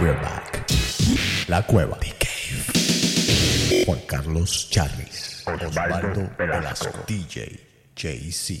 We're back. La cueva. The Cave. Juan Carlos Charris. Osvaldo Velasco. DJ JC.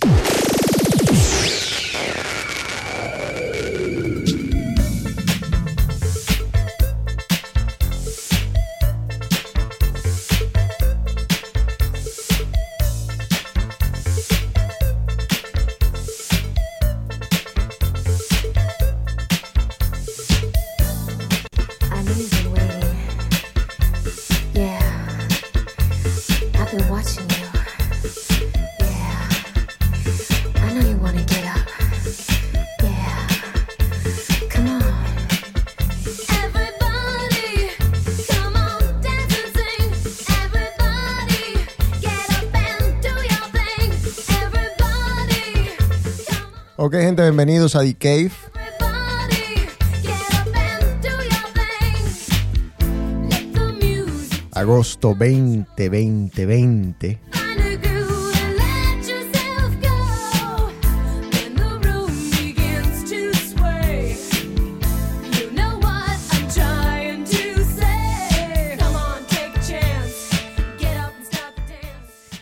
A chance, get up and start the dance.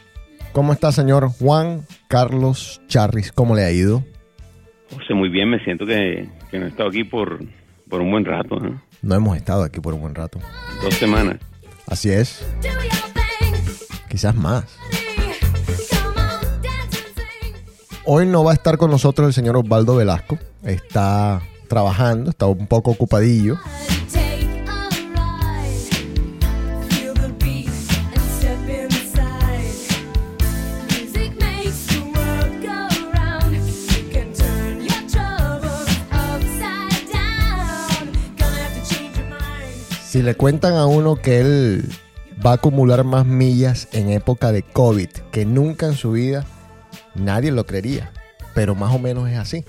¿Cómo está, señor Juan Carlos Charris? ¿Cómo le ha ido? José, muy bien, me siento que, que no he estado aquí por, por un buen rato. No hemos estado aquí por un buen rato. dos semanas. Así es, quizás más. Hoy no va a estar con nosotros el señor Osvaldo Velasco. Está trabajando, está un poco ocupadillo. Si le cuentan a uno que él va a acumular más millas en época de COVID que nunca en su vida, nadie lo creería. Pero más o menos es así.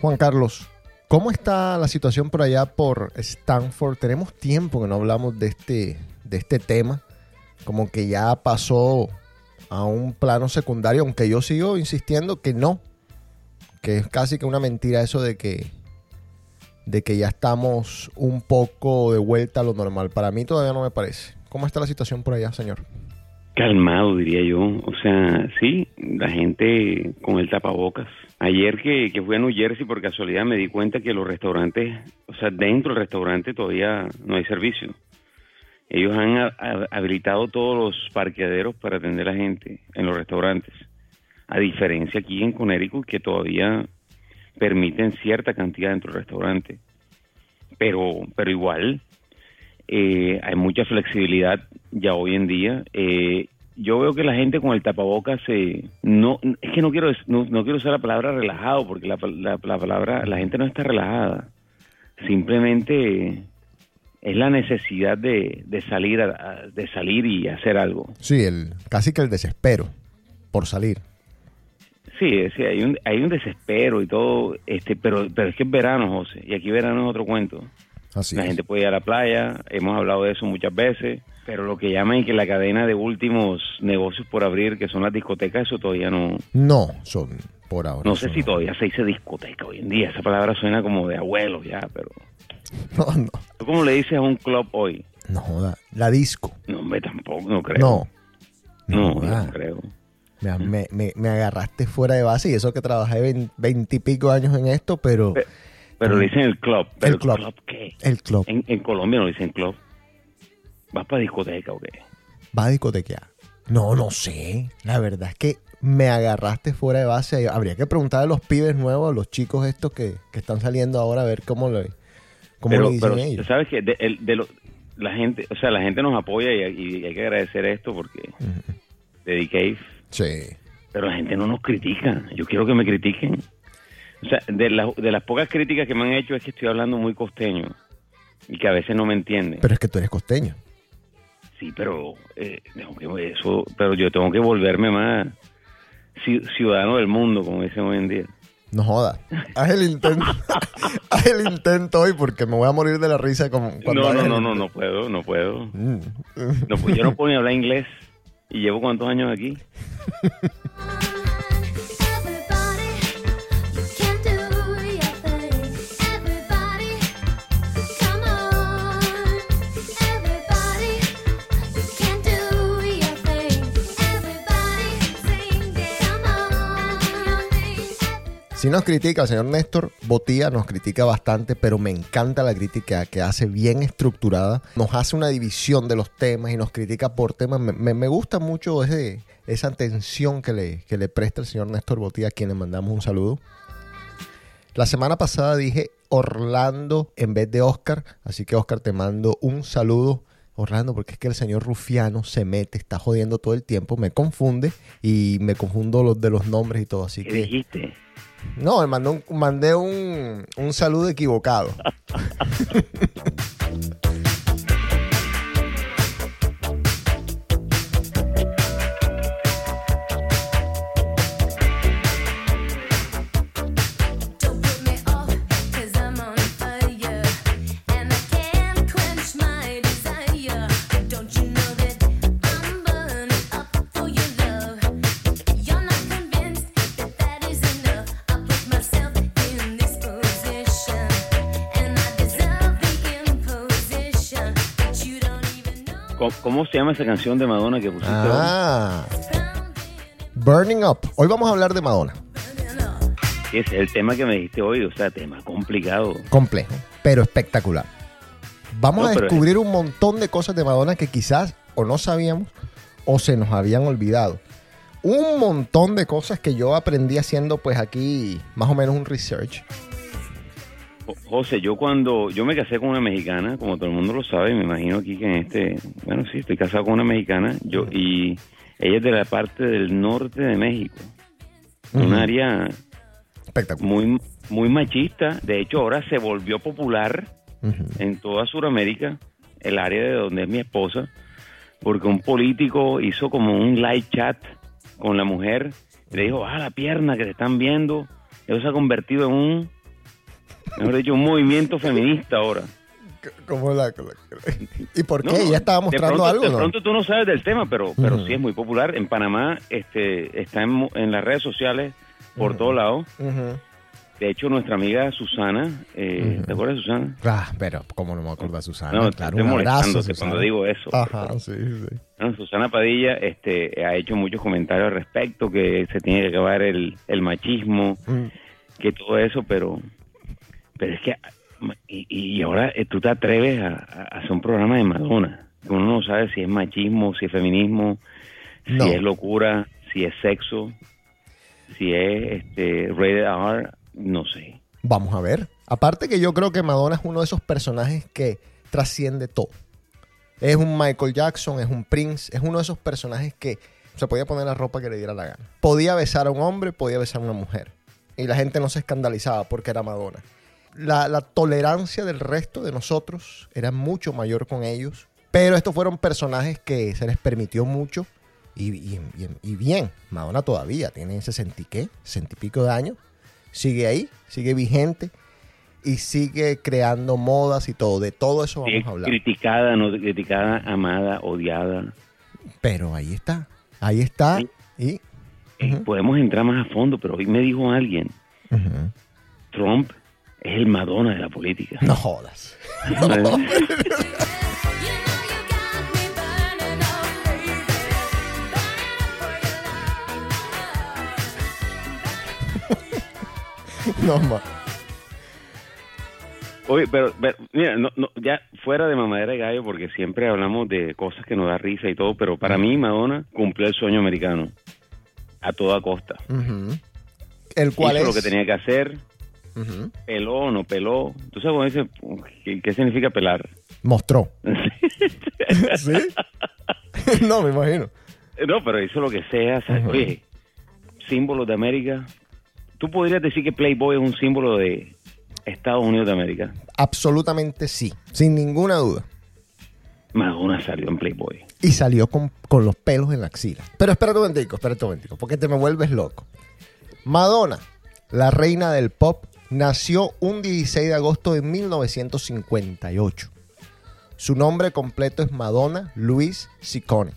Juan Carlos, ¿cómo está la situación por allá por Stanford? Tenemos tiempo que no hablamos de este, de este tema. Como que ya pasó a un plano secundario, aunque yo sigo insistiendo que no. Que es casi que una mentira eso de que, de que ya estamos un poco de vuelta a lo normal. Para mí todavía no me parece. ¿Cómo está la situación por allá, señor? Calmado, diría yo. O sea, sí, la gente con el tapabocas. Ayer que, que fui a New Jersey por casualidad me di cuenta que los restaurantes, o sea, dentro del restaurante todavía no hay servicio. Ellos han ha- ha- habilitado todos los parqueaderos para atender a la gente en los restaurantes. A diferencia aquí en Connecticut que todavía permiten cierta cantidad dentro del restaurante. Pero, pero igual, eh, hay mucha flexibilidad ya hoy en día. Eh, yo veo que la gente con el tapabocas se no es que no quiero no, no quiero usar la palabra relajado porque la, la- la palabra la gente no está relajada. Simplemente es la necesidad de, de salir a- de salir y hacer algo. Sí, el, casi que el desespero por salir. sí, sí hay un hay un desespero y todo este pero pero es que es verano José y aquí verano es otro cuento Así la es. gente puede ir a la playa, hemos hablado de eso muchas veces, pero lo que llaman que la cadena de últimos negocios por abrir, que son las discotecas, eso todavía no... No, son por ahora. No sé si todavía se dice discoteca hoy en día, esa palabra suena como de abuelo ya, pero... No, no, ¿Tú cómo le dices a un club hoy? no joda. La disco. No, hombre, tampoco, no creo. No. no, joda. no creo. Me, me- me- agarraste fuera de base y eso que trabajé veintipico años en esto, pero Pe- Pero le dicen el club. ¿Pero El club. qué? el club En, en Colombia no dicen club. ¿Vas para discoteca o qué? va a discotequear. No, no sé. La verdad es que me agarraste fuera de base. Habría que preguntar a los pibes nuevos, a los chicos estos que, que están saliendo ahora, a ver cómo le, cómo pero, le dicen pero, ellos. ¿sabes qué? De, el- de lo- la gente, o sea, la gente nos apoya y, y hay que agradecer esto porque de Cave, Sí. pero la gente no nos critica. Yo quiero que me critiquen. O sea, de, la- de las pocas críticas que me han hecho es que estoy hablando muy costeño y que a veces no me entienden. Pero es que tú eres costeño. Sí, pero eh, eso, pero yo tengo que volverme más ci- ciudadano del mundo, como dicen hoy en día. No jodas. Haz el intento. Haz el intento hoy porque me voy a morir de la risa como cuando No, no, no, no, no puedo, no puedo. Mm. No, pues yo no puedo ni hablar inglés. ¿Y llevo cuántos años aquí? Si nos critica el señor Néstor Botía, nos critica bastante, pero me encanta la crítica que hace bien estructurada. Nos hace una división de los temas y nos critica por temas. Me, me- me gusta mucho ese, esa atención que le, que le presta el señor Néstor Botía, a quien le mandamos un saludo. La semana pasada dije Orlando en vez de Oscar, así que Oscar te mando un saludo. Orlando, porque es que el señor Rufiano se mete, está jodiendo todo el tiempo, me confunde y me confundo los de los nombres y todo. Así ¿Qué que dijiste? No, me mandó un- mandé un, un saludo equivocado. ¿Cómo, cómo se llama esa canción de Madonna que pusiste hoy? Ah, Burning Up. Hoy vamos a hablar de Madonna. es el tema que me dijiste hoy, o sea, tema complicado. Complejo, pero espectacular. Vamos No, a descubrir un montón de cosas de Madonna que quizás o no sabíamos o se nos habían olvidado. Un montón de cosas que yo aprendí haciendo pues aquí más o menos un research. Jo- José, yo cuando yo me casé con una mexicana, como todo el mundo lo sabe, me imagino aquí que en este, bueno, sí, estoy casado con una mexicana, yo y ella es de la parte del norte de México, un área Espectacular. muy muy machista, de hecho ahora se volvió popular en toda Sudamérica, el área de donde es mi esposa, porque un político hizo como un live chat con la mujer, y le dijo, ah, la pierna que te están viendo, eso se ha convertido en un, mejor dicho, un movimiento feminista ahora. ¿Cómo la- ¿Y por qué? No, ¿Ya estaba de mostrando pronto- algo? De pronto tú no sabes del tema, pero, pero Ujú. sí es muy popular. En Panamá este, está en, en las redes sociales por Ujú. todos lados. De hecho, nuestra amiga Susana, eh. ¿te acuerdas de Susana? Ah, pero ¿cómo no me acuerdo Susana? no, claro, estoy un abrazo, molestándote Susana. cuando digo eso. Ajá, sí, sí. No, Susana Padilla este, ha hecho muchos comentarios al respecto, que se tiene que acabar el, el machismo, Mm. que todo eso, pero pero es que y, y ahora eh, tú te atreves a, a hacer un programa de Madonna. Uno no sabe si es machismo, si es feminismo, No. si es locura, si es sexo, si es este rated R, no sé. Vamos a ver. Aparte que yo creo que Madonna es uno de esos personajes que trasciende todo. Es un Michael Jackson, es un Prince, es uno de esos personajes que se podía poner la ropa que le diera la gana. Podía besar a un hombre, podía besar a una mujer. Y la gente no se escandalizaba porque era Madonna. La, la tolerancia del resto de nosotros era mucho mayor con ellos. Pero estos fueron personajes que se les permitió mucho. Y, y- y- y bien, Madonna todavía tiene 60 y qué, 60 y pico de años. Sigue ahí, sigue vigente y sigue creando modas y todo. De todo eso vamos es a hablar. criticada, no criticada, amada, odiada. Pero ahí está, ahí está. Sí. Y Eh. Podemos entrar más a fondo, pero hoy me dijo alguien, Trump es el Madonna de la política. no jodas. Love. No más. Oye, pero, pero, mira, no, no, ya fuera de mamadera de gallo, porque siempre hablamos de cosas que nos da risa y todo, pero para mí Madonna cumplió el sueño americano a toda costa. El cual Hizo es. lo que tenía que hacer, Ujú. peló o no peló. ¿Tú sabes dice, qué, qué significa pelar? Mostró. ¿Sí? no, me imagino. no, pero hizo lo que sea. Oye, símbolo de América. ¿Tú podrías decir que Playboy es un símbolo de Estados Unidos de América? Absolutamente sí, sin ninguna duda. Madonna salió en Playboy. Y salió con, con los pelos en la axila. Pero espérate un momentico, espérate un momentico, porque te me vuelves loco. Madonna la reina del pop, nació un 16 de agosto de 1958. Su nombre completo es Madonna Louise Ciccone.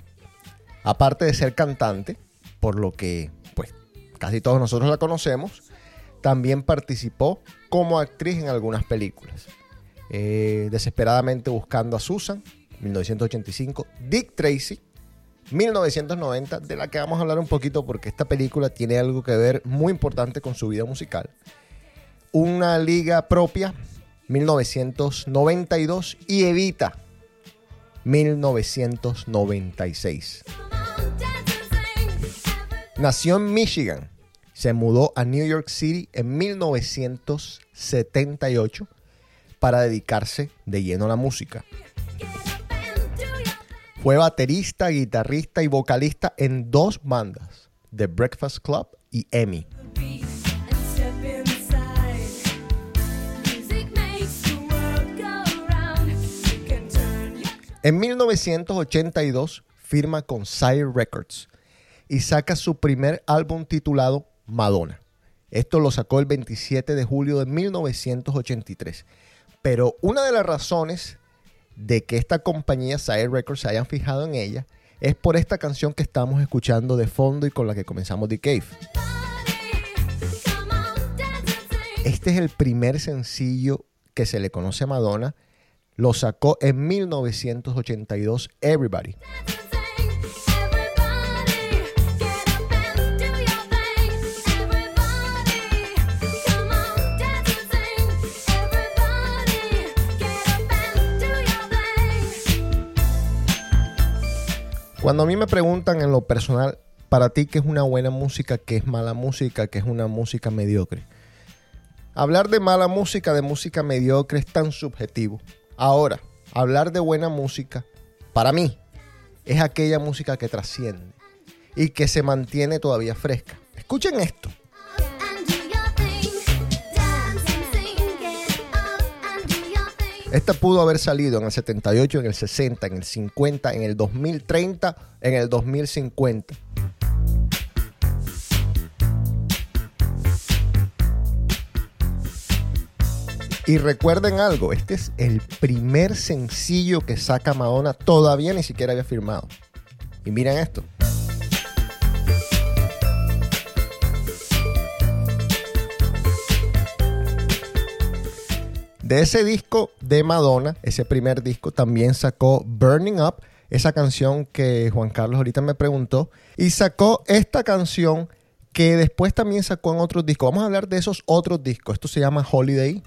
Aparte de ser cantante, por lo que pues casi todos nosotros la conocemos, también participó como actriz en algunas películas. Eh, Desesperadamente buscando a Susan, 1985, Dick Tracy, 1990, de la que vamos a hablar un poquito porque esta película tiene algo que ver muy importante con su vida musical. Una liga propia, 1992, y Evita, 1996. Nació en Michigan, se mudó a New York City en 1978 para dedicarse de lleno a la música. Fue baterista, guitarrista y vocalista en dos bandas, The Breakfast Club y Emmy. En 1982 firma con Sire Records y saca su primer álbum titulado Madonna. Esto lo sacó el 27 de julio de 1983. Pero una de las razones de que esta compañía Sire Records se hayan fijado en ella es por esta canción que estamos escuchando de fondo y con la que comenzamos The Cave. Este es el primer sencillo que se le conoce a Madonna. Lo sacó en 1982 Everybody. Cuando a mí me preguntan en lo personal, para ti qué es una buena música, qué es mala música, qué es una música mediocre. Hablar de mala música, de música mediocre es tan subjetivo. Ahora, hablar de buena música, para mí, es aquella música que trasciende y que se mantiene todavía fresca. Escuchen esto. Esta pudo haber salido en el 78, en el 60, en el 50, en el 2030, en el 2050. Y recuerden algo, este es el primer sencillo que saca Madonna, todavía ni siquiera había firmado. Y miren esto. De ese disco de Madonna, ese primer disco, también sacó Burning Up, esa canción que Juan Carlos ahorita me preguntó, y sacó esta canción que después también sacó en otros discos. Vamos a hablar de esos otros discos. Esto se llama Holiday.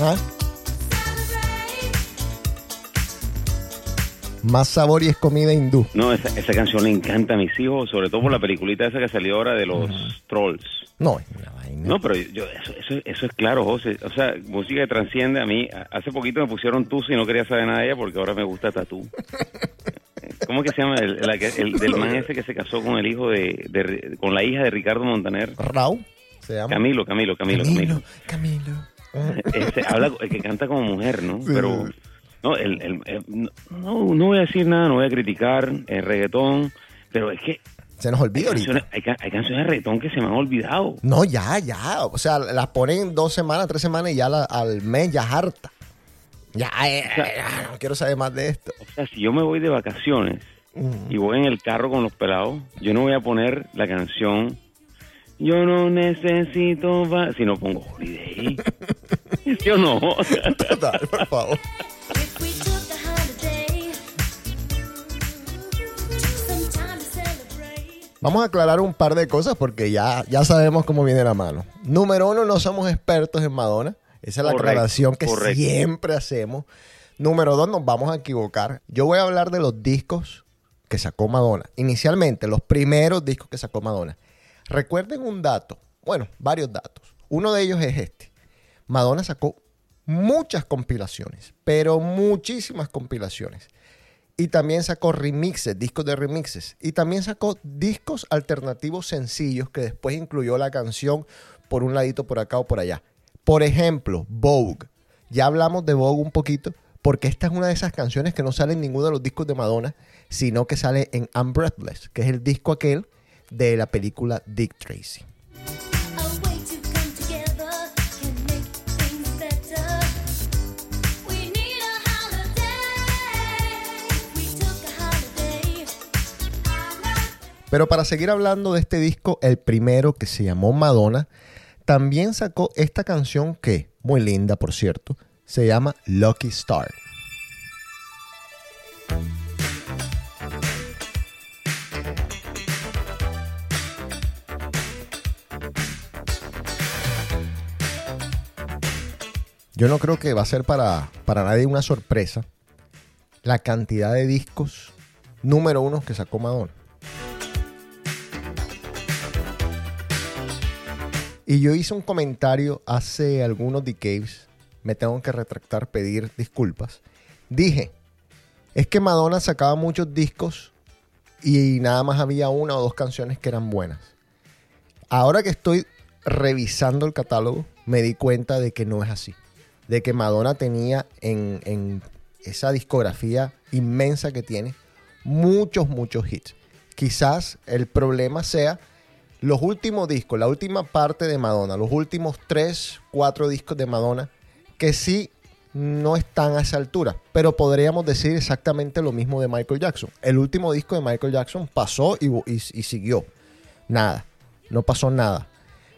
¿Ah? Más sabor y es comida hindú. No, esa, esa canción le encanta a mis hijos, sobre todo por la peliculita esa que salió ahora de los trolls. No, es vaina. No, pero yo, eso, eso, eso es claro, José. O sea, música que transciende a mí. Hace poquito me pusieron Tusa y no quería saber nada de ella porque ahora me gusta Tatú. ¿Cómo que se llama? El, la que- el del man ese que se casó con el hijo de, con la hija de Ricardo Montaner. Raúl se llama. Camilo, Camilo, Camilo, Camilo. Camilo. Ese habla, el que canta como mujer, ¿no? Sí. Pero, no, el, el- el- no, no voy a decir nada, no voy a criticar el reggaetón, pero es que Se nos hay olvida ahorita. hay, hay canciones de reggaetón que se me han olvidado. No, ya, ya. O sea, las ponen dos semanas, tres semanas y ya la- al mes ya harta. Ya, eh, ya, no quiero saber más de esto. O sea, si yo me voy de vacaciones y voy en el carro con los pelados, yo no voy a poner la canción Yo no necesito va si no pongo Holiday. ¿Sí o no? Total, por favor. Vamos a aclarar un par de cosas porque ya, ya sabemos cómo viene la mano. Número uno, no somos expertos en Madonna. Esa es la Correcto, aclaración que correcto. siempre hacemos. Número dos, nos vamos a equivocar. Yo voy a hablar de los discos que sacó Madonna. Inicialmente, los primeros discos que sacó Madonna. Recuerden un dato, bueno, varios datos. Uno de ellos es este. Madonna sacó muchas compilaciones, pero muchísimas compilaciones. Y también sacó remixes, discos de remixes. Y también sacó discos alternativos sencillos que después incluyó la canción por un ladito por acá o por allá. Por ejemplo, Vogue. Ya hablamos de Vogue un poquito, porque esta es una de esas canciones que no sale en ninguno de los discos de Madonna, sino que sale en I'm Breathless, que es el disco aquel de la película Dick Tracy. Pero para seguir hablando de este disco, el primero que se llamó Madonna, también sacó esta canción que, muy linda por cierto, se llama Lucky Star. Yo no creo que va a ser para, para nadie una sorpresa la cantidad de discos número uno que sacó Madonna. Y yo hice un comentario hace algunos decays. Me tengo que retractar, pedir disculpas. Dije, es que Madonna sacaba muchos discos y nada más había una o dos canciones que eran buenas. Ahora que estoy revisando el catálogo, me di cuenta de que no es así. De que Madonna tenía en, en esa discografía inmensa que tiene muchos, muchos hits. Quizás el problema sea los últimos discos, la última parte de Madonna, los últimos tres, cuatro discos de Madonna, que sí no están a esa altura, pero podríamos decir exactamente lo mismo de Michael Jackson. El último disco de Michael Jackson pasó y, y- y siguió. Nada, no pasó nada.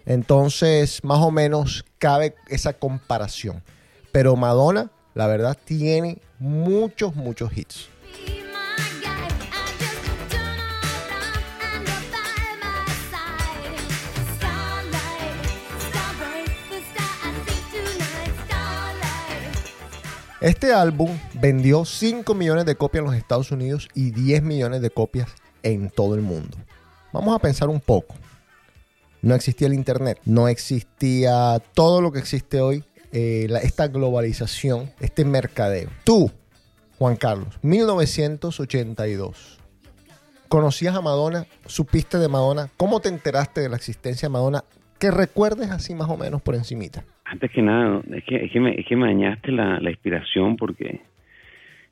Entonces, más o menos cabe esa comparación. Pero Madonna, la verdad, tiene muchos, muchos hits. Este álbum vendió 5 millones de copias en los Estados Unidos y 10 millones de copias en todo el mundo. Vamos a pensar un poco. No existía el Internet, no existía todo lo que existe hoy, eh, la- esta globalización, este mercadeo. Tú, Juan Carlos, 1982. ¿Conocías a Madonna? ¿Supiste de Madonna? ¿Cómo te enteraste de la existencia de Madonna? Que recuerdes así más o menos por encimita. Antes que nada, es que, es que, me, es que me dañaste la, la inspiración porque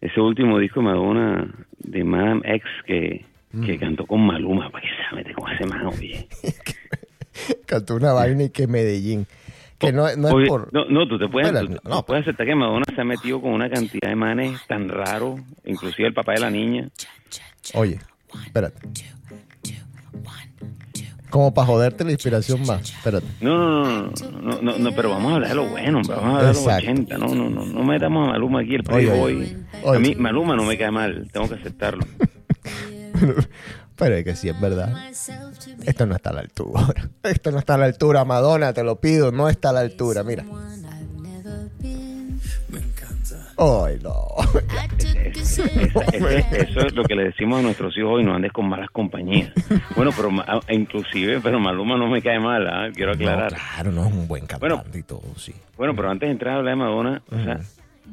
ese último disco de Madonna de Madame X que, que cantó con Maluma, para que se mete con ese man, oye. Cantó una vaina y que Medellín. Que no, no Oye, es por... no, no, tú te puedes, Espera, tú- no, tú puedes aceptar que Madonna se ha metido con una cantidad de manes tan raros, inclusive el papá de la niña. Oye, espérate. Como para joderte la inspiración más. Espérate. No, no, no, no, no, no, no, pero vamos a hablar de lo bueno, hombre, vamos a hablar de los Exacto. 80, no, no, no, no metamos a Maluma aquí, el Playboy. A mí Maluma no me cae mal, tengo que aceptarlo. Pero es que sí es verdad. Esto no está a la altura. Esto no está a la altura, Madonna, te lo pido. No está a la altura, mira. Ay, no. Eso, es lo que le decimos a nuestros hijos hoy, no andes con malas compañías. Bueno, pero ah, inclusive, pero Maluma no me cae mal, ¿ah? quiero No, aclarar. claro, no es un buen cantante Bueno. y todo, sí. Bueno, pero antes de entrar a hablar de Madonna, o sea,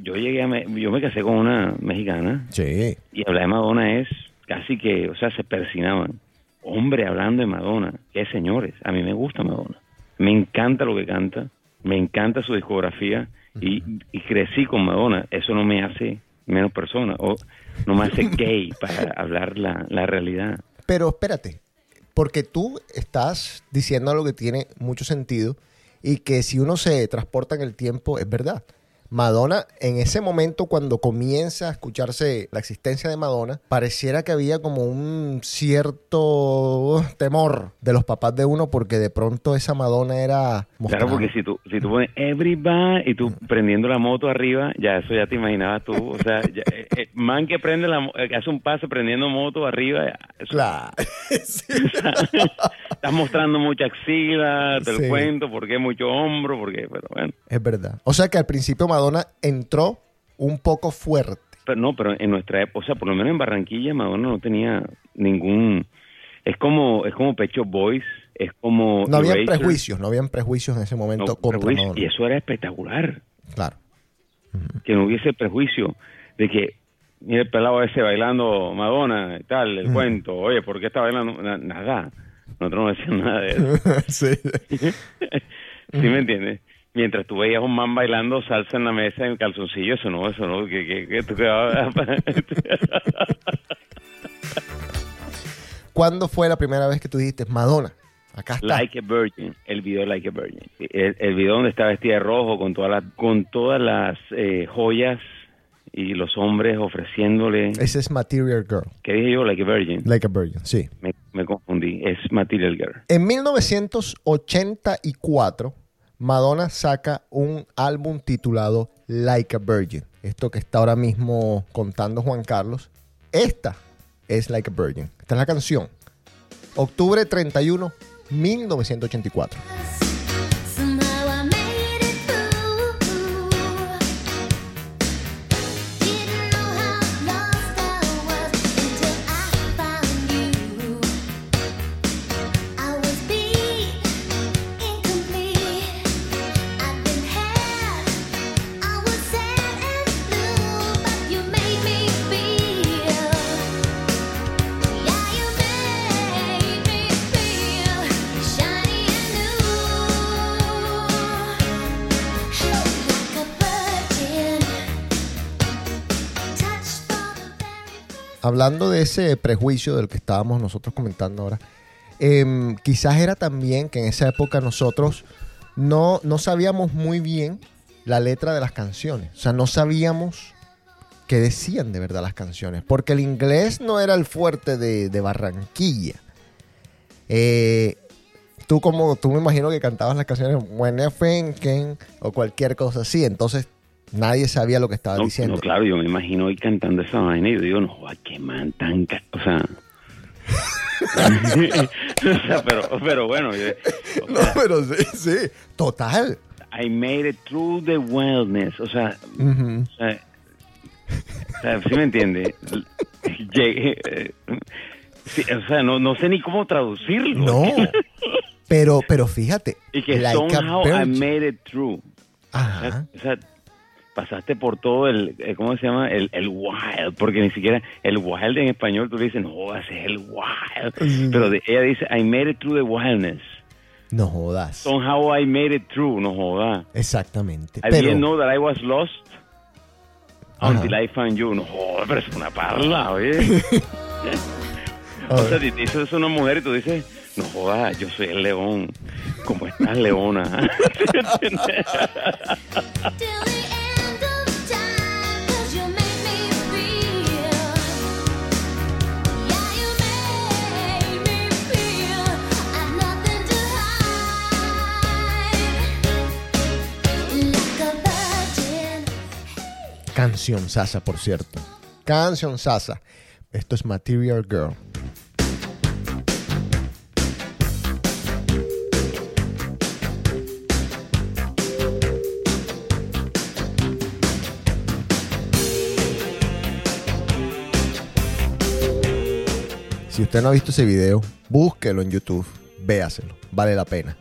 yo llegué a, me- yo me casé con una mexicana Sí. y hablar de Madonna es casi que, o sea, se persinaban. Hombre, hablando de Madonna, qué señores, a mí me gusta Madonna. Me encanta lo que canta, me encanta su discografía y, y crecí con Madonna. Eso no me hace menos persona o no me hace gay para hablar la, la realidad. Pero espérate, porque tú estás diciendo algo que tiene mucho sentido y que si uno se transporta en el tiempo, es verdad. Madonna, en ese momento cuando comienza a escucharse la existencia de Madonna, pareciera que había como un cierto temor de los papás de uno porque de pronto esa Madonna era... Claro, porque si tú, si tú pones everybody y tú prendiendo la moto arriba, ya eso ya te imaginabas tú. O sea, ya, eh, eh, man que prende la eh, que hace un pase prendiendo moto arriba, ya, eso- Claro. Sí. estás mostrando mucha axila, te Sí. lo cuento, porque mucho hombro, porque, pero bueno. Es verdad. O sea que al principio Madonna entró un poco fuerte. Pero no, pero en nuestra época, o sea, por lo menos en Barranquilla, Madonna no tenía ningún. Es como, es como Pecho Boys es como... No habían Eraser. prejuicios, no habían prejuicios en ese momento No, contra Madonna. y eso era espectacular. Claro. que no hubiese prejuicio de que mira el pelado ese bailando Madonna y tal, el cuento, oye, ¿por qué está bailando? Na- nada, nosotros no decíamos nada de eso, sí. ¿sí me entiendes? Mientras tú veías un man bailando salsa en la mesa en calzoncillo, eso no, eso no, que, que, que tú ¿Cuándo fue la primera vez que tú dijiste, Madonna, acá está? Like a Virgin, el video Like a Virgin, el, el video donde está vestida de rojo con todas las, con todas las eh, joyas y los hombres ofreciéndole, Ese es Material Girl. ¿qué dije yo? Like a Virgin. Like a Virgin, sí. Me, me confundí, es Material Girl. En 1984, Madonna saca un álbum titulado Like a Virgin. Esto que está ahora mismo contando Juan Carlos. Esta es Like a Virgin. Esta es la canción. Octubre 31, 1984. Hablando de ese prejuicio del que estábamos nosotros comentando ahora, em, quizás era también que en esa época nosotros no, no sabíamos muy bien la letra de las canciones. O sea, no sabíamos qué decían de verdad las canciones. Porque el inglés no era el fuerte de, Barranquilla. Eh, tú como, tú me imagino que cantabas las canciones When o cualquier cosa así. Entonces nadie sabía lo que estaba No, diciendo. no, claro, yo me imagino hoy cantando esa vaina y yo digo, no, joda, qué man tan... O sea... o sea, pero, pero bueno, yo- o No, sea, pero sí, sí. Total. I made it through the wildness, o sea, Ujú. o sea, o sea, ¿sí me entiende? Llegué, eh, sí, o sea, no, no sé ni cómo traducirlo. No. Pero, pero fíjate. Y que like somehow I made it through. Ajá. sea, o sea, pasaste por todo el, eh, ¿cómo se llama? El, el wild, porque ni siquiera el wild en español tú le dices, no, ese es el wild. Pero de- ella dice, I made it through the wildness. No jodas. Somehow I made it through, no joda. Exactamente. I Pero, didn't know that I was lost Ajá. until I found you. No joda, pero es una parla, oye. o sea, dices es una mujer y tú dices, no joda, yo soy el león. ¿Cómo estás, leona? canción sasa, por cierto. Canción sasa. Esto es Material Girl. Si usted no ha visto ese video, búsquelo en YouTube, véaselo, vale la pena.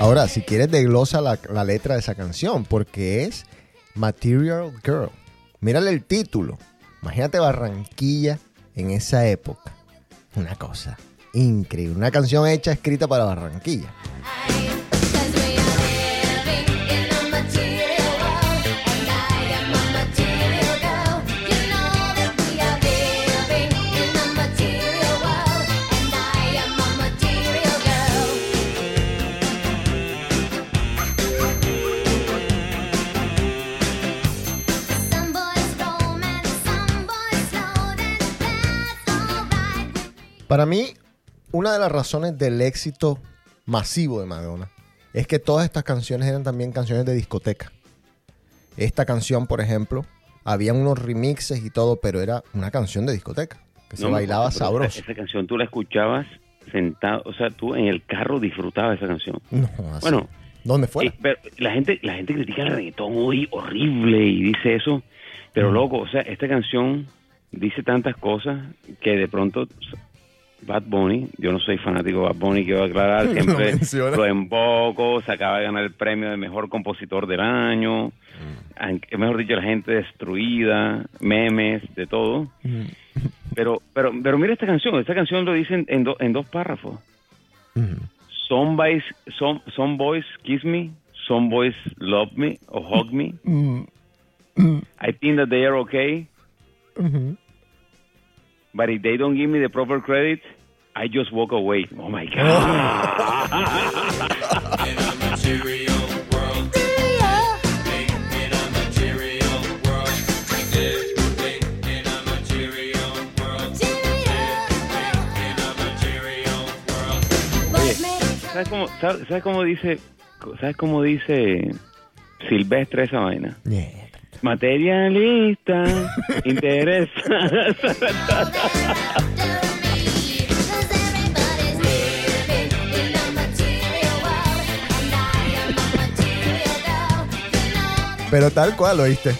Ahora, si quieres, desglosa la, la letra de esa canción, porque es Material Girl. Mírale el título. Imagínate Barranquilla en esa época. Una cosa increíble. Una canción hecha, escrita para Barranquilla. Para mí, una de las razones del éxito masivo de Madonna es que todas estas canciones eran también canciones de discoteca. Esta canción, por ejemplo, había unos remixes y todo, pero era una canción de discoteca. que se No bailaba pero sabroso. Esa, canción tú la escuchabas sentado, o sea, tú en el carro disfrutabas esa canción. No, así. Bueno, ¿Dónde fuera? Eh, pero la gente la gente critica el reggaetón hoy horrible y dice eso, pero Mm. loco, o sea, esta canción dice tantas cosas que de pronto Bad Bunny, yo no soy fanático de Bad Bunny, quiero aclarar, Lo siempre menciona. lo emboco, se acaba de ganar el premio de mejor compositor del año, Mm. mejor dicho, la gente destruida, memes, de todo. Mm. Pero, pero, pero mira esta canción, esta canción lo dicen en, do- en dos párrafos. Ujú. Some boys, some, some boys kiss me, some boys love me or hug me. Mm. Mm. I think that they are okay, Ujú. But if they don't give me the proper credit, I just walk away. Oh my God. ¿sabes cómo, sabes, sabes cómo dice, sabes cómo dice Silvestre esa vaina? Yeah. Materialista, interesa. Pero tal cual, ¿oíste?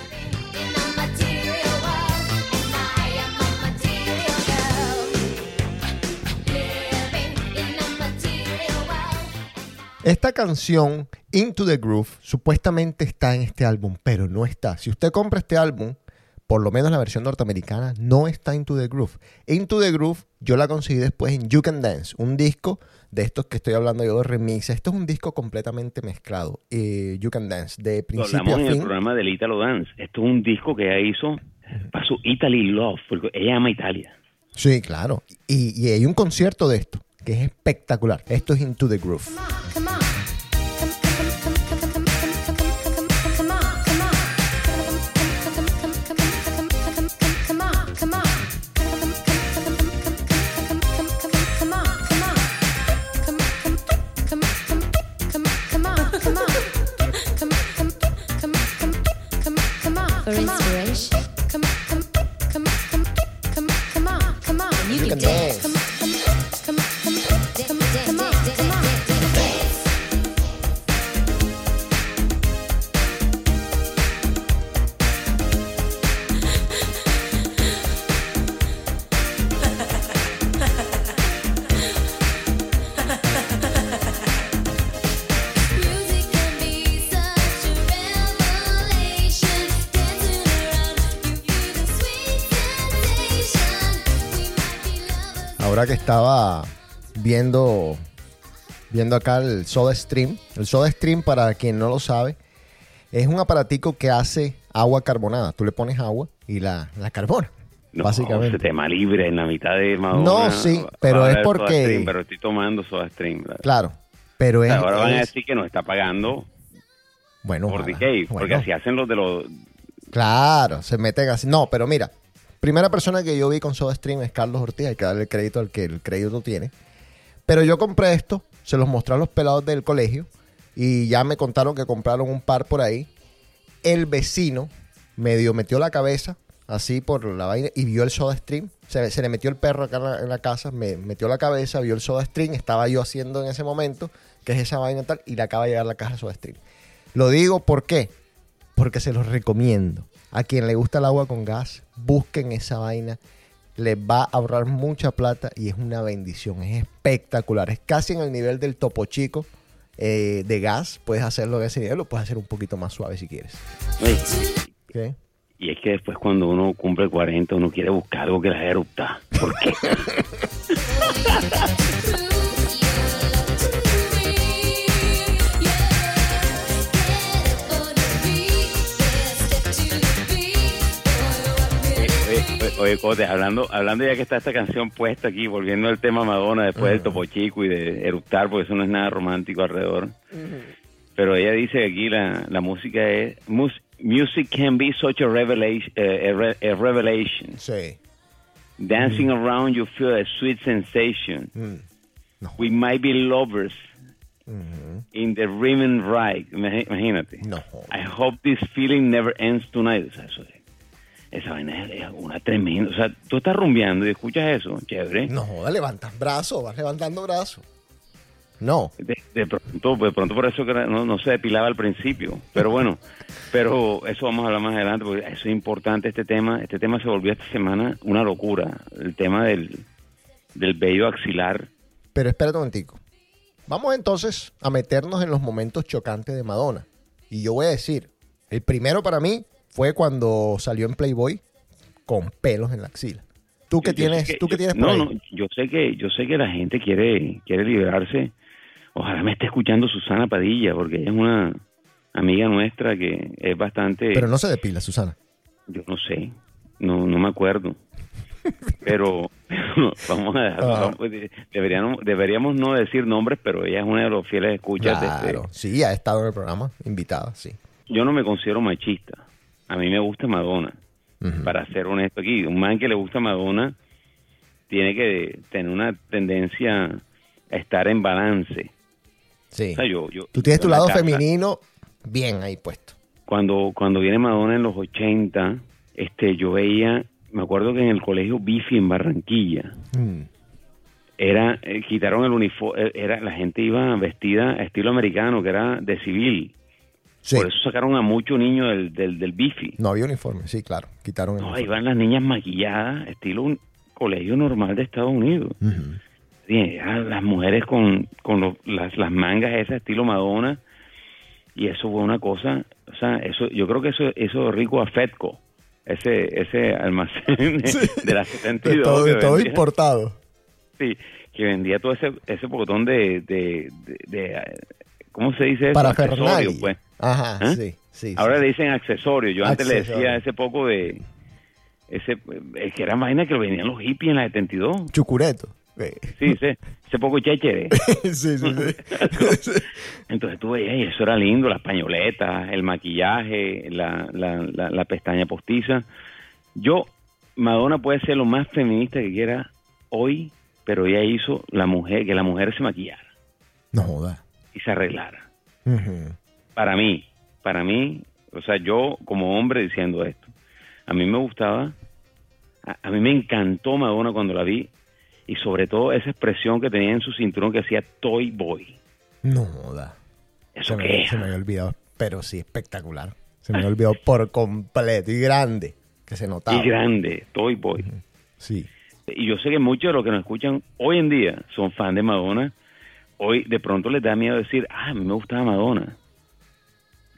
Esta canción, Into the Groove, supuestamente está en este álbum, pero no está. Si usted compra este álbum, por lo menos la versión norteamericana, no está Into the Groove. Into the Groove yo la conseguí después en You Can Dance, un disco de estos que estoy hablando yo de remix. Esto es un disco completamente mezclado. eh, you Can Dance, de principio hablamos a en el fin. programa del Italo Dance. Esto es un disco que ella hizo para su Italy Love, porque ella ama Italia. Sí, claro. Y, y hay un concierto de esto que es espectacular. Esto es Into the Groove. Ahora que estaba viendo viendo acá el Soda Stream. El Soda Stream, para quien no lo sabe, es un aparatico que hace agua carbonada. Tú le pones agua y la, la carbona. No, básicamente. ese tema libre en la mitad de Madonna. No, sí, pero es porque- Stream, pero estoy tomando Soda Stream. ¿verdad? Claro. Pero es. ahora van a decir que nos está pagando bueno, por. Decay, porque así hacen los de los... Claro, se meten así. No, pero mira, primera persona que yo vi con Soda Stream es Carlos Ortiz, hay que darle el crédito al que el crédito tiene. Pero yo compré esto, se los mostré a los pelados del colegio y ya me contaron que compraron un par por ahí. El vecino medio metió la cabeza así por la vaina y vio el Soda Stream. Se, se le metió el perro acá en la, casa, me metió la cabeza, vio el Soda Stream, estaba yo haciendo en ese momento, que es esa vaina tal, y le acaba de llegar la caja de Soda Stream. Lo digo, ¿por qué? Porque se los recomiendo. A quien le gusta el agua con gas, busquen esa vaina. Les va a ahorrar mucha plata y es una bendición. Es espectacular. Es casi en el nivel del topo chico eh, de gas. Puedes hacerlo en ese nivel, lo puedes hacer un poquito más suave si quieres. ¿Ok? Y es que después cuando uno cumple 40, uno quiere buscar algo que la haga eruptar. ¿Por qué? Oye, Cote, hablando, hablando ya que está esta canción puesta aquí, volviendo al tema Madonna después del Topo Chico y de eruptar, porque eso no es nada romántico alrededor. Pero ella dice que aquí la, la música es... mus- music can be such a revelation, eh, a re- a revelation. Sí. Dancing around you feel a sweet sensation. Mm. No. We might be lovers in the rhythm right. Imagi- Imagínate. No. I hope this feeling never ends tonight. O sea, eso es- esa vaina es, una tremenda. O sea, tú estás rumbeando y escuchas eso, chévere. No levantas brazo, vas levantando brazo. No. De, de pronto, de pronto por eso que no, no se depilaba al principio. Pero bueno, pero eso vamos a hablar más adelante porque eso es importante este tema. Este tema se volvió esta semana una locura. El tema del, del vello axilar. Pero espérate un momentico. Vamos entonces a meternos en los momentos chocantes de Madonna. Y yo voy a decir, el primero para mí fue cuando salió en Playboy con pelos en la axila. ¿Tú sé tienes, que- tú yo- tienes por no, ahí? no, yo sé que yo sé que la gente quiere quiere liberarse. Ojalá me esté escuchando Susana Padilla porque ella es una amiga nuestra que es bastante Pero no se depila, Susana. yo no sé, no no me acuerdo. Pero, vamos a dejar, Ah. vamos, deberíamos, deberíamos no decir nombres, pero ella es una de los fieles escuchas de este- Claro, sí, ha estado en el programa, invitada, sí. Yo no me considero machista. A mí me gusta Madonna. Para ser honesto aquí, un man que le gusta Madonna tiene que tener una tendencia a estar en balance. Sí. O sea, yo, yo- Tú tienes tu lado casa, femenino bien ahí puesto. Cuando, cuando viene Madonna en los 80, este, yo veía, me acuerdo que en el colegio Bifi en Barranquilla, Mm. era, eh, quitaron el uniforme, era, la gente iba vestida estilo americano, que era de civil. Sí. Por eso sacaron a muchos niños del, del, del Bifi. No había uniforme, sí, claro. Quitaron el No, ahí uniforme. van las niñas maquilladas, estilo un colegio normal de Estados Unidos. Sí, ya las mujeres con, con los- las, las mangas esas estilo Madonna. Y eso fue una cosa, o sea, eso yo creo que eso eso rico a Fedco, ese ese almacén de, de la De 72 todo, que de todo vendía- importado. sí, que vendía todo ese ese pocotón de, de, de, de, ¿cómo se dice eso? Para Fernández. pues. Ajá, ¿Ah? sí, sí. Ahora sí. le dicen accesorios. Yo antes le decía ese poco de. ese Es que era vaina que lo venían los hippies en la 72. Chucureto. Eh. Sí, ese, poco chéchere. sí, sí, sí. Entonces tú veías, eso era lindo: las pañoletas, el maquillaje, la, la, la, la pestaña postiza. Yo, Madonna puede ser lo más feminista que quiera hoy, pero ella hizo la mujer, que la mujer se maquillara no joda. y se arreglara. Para mí, para mí, o sea, yo como hombre diciendo esto, a mí me gustaba, a, a mí me encantó Madonna cuando la vi y sobre todo esa expresión que tenía en su cinturón que hacía Toy Boy. No joda. ¿Eso Se qué me, es? se me había olvidado, pero sí, espectacular. Se me había olvidado por completo y grande, que se notaba. Y grande, Toy Boy. Sí. Y yo sé que muchos de los que nos escuchan hoy en día son fan de Madonna. Hoy de pronto les da miedo decir, ah, a mí me gustaba Madonna.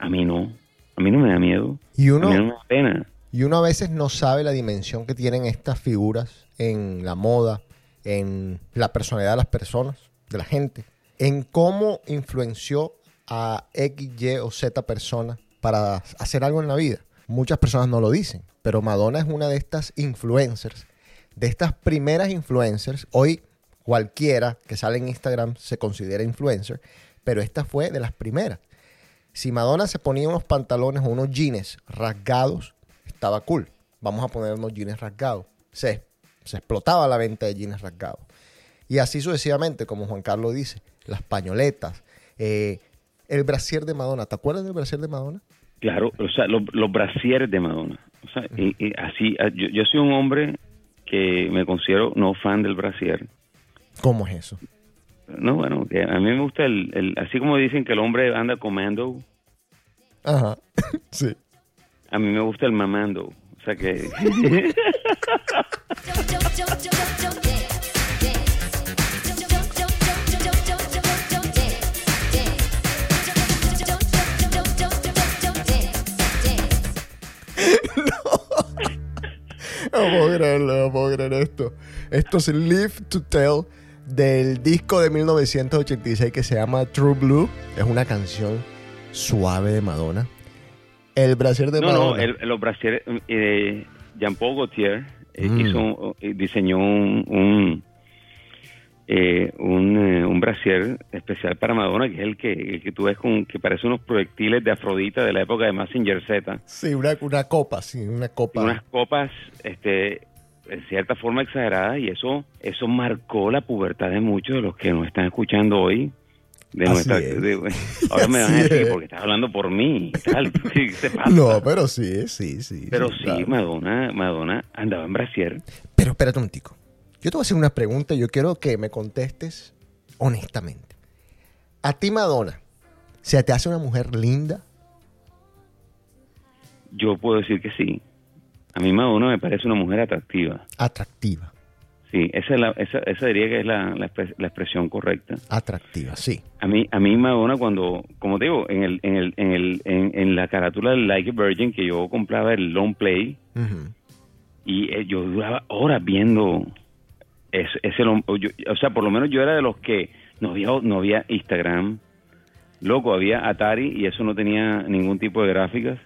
A mí no. A mí no me da miedo. Y A uno, mí no me da pena. y uno a veces no sabe la dimensión que tienen estas figuras en la moda, en la personalidad de las personas, de la gente, en cómo influenció a X, Y o Z personas para hacer algo en la vida. Muchas personas no lo dicen, pero Madonna es una de estas influencers, de estas primeras influencers. Hoy cualquiera que sale en Instagram se considera influencer, pero esta fue de las primeras. Si Madonna se ponía unos pantalones o unos jeans rasgados, estaba cool. Vamos a poner unos jeans rasgados. Se, se explotaba la venta de jeans rasgados. Y así sucesivamente, como Juan Carlos dice, las pañoletas, eh, el brasier de Madonna. ¿Te acuerdas del brasier de Madonna? Claro, o sea, los, los brasieres de Madonna. O sea, y, y así, ah, yo, yo soy un hombre que me considero no fan del brasier. ¿Cómo es eso? No, bueno, que a mí me gusta el, el- así como dicen que el hombre anda comando, Ajá. sí. a mí me gusta el mamando. O sea que No puedo creerlo, no puedo creer esto. Esto es Live to Tell del disco de 1986 que se llama True Blue. Es una canción suave de Madonna. El brasier de no, no, Madonna. el- los brasieres, eh, Jean-Paul Gaultier eh, Mm. hizo, eh, diseñó un un, eh, un, eh, un brasier especial para Madonna, que es el que, el que tú ves con, que parece unos proyectiles de Afrodita de la época de Massinger Z. Sí, una, una copa, sí, una copa. unas copas este en cierta forma exageradas y eso eso marcó la pubertad de muchos de los que nos están escuchando hoy de Así nuestra... es. de- ahora me van a decir, porque estás hablando por mí. No, pero sí, sí, sí. Pero sí, claro. Madonna, Madonna andaba en brasier. Pero espérate un tico. Yo te voy a hacer una pregunta y yo quiero que me contestes honestamente. A ti, Madonna, ¿se te hace una mujer linda? Yo puedo decir que sí. A mí Madonna me parece una mujer atractiva. Atractiva. Sí, esa, es la, esa, esa diría que es la, la, expres- la expresión correcta. Atractiva, sí. A mí, a mí Madonna cuando, como te digo, en, el, en, el, en, el, en, en la carátula del Like a Virgin que yo compraba el long play y eh, yo duraba horas viendo ese, ese long- o, yo- o sea, por lo menos yo era de los que no había, no había Instagram, loco, había Atari y eso no tenía ningún tipo de gráficas.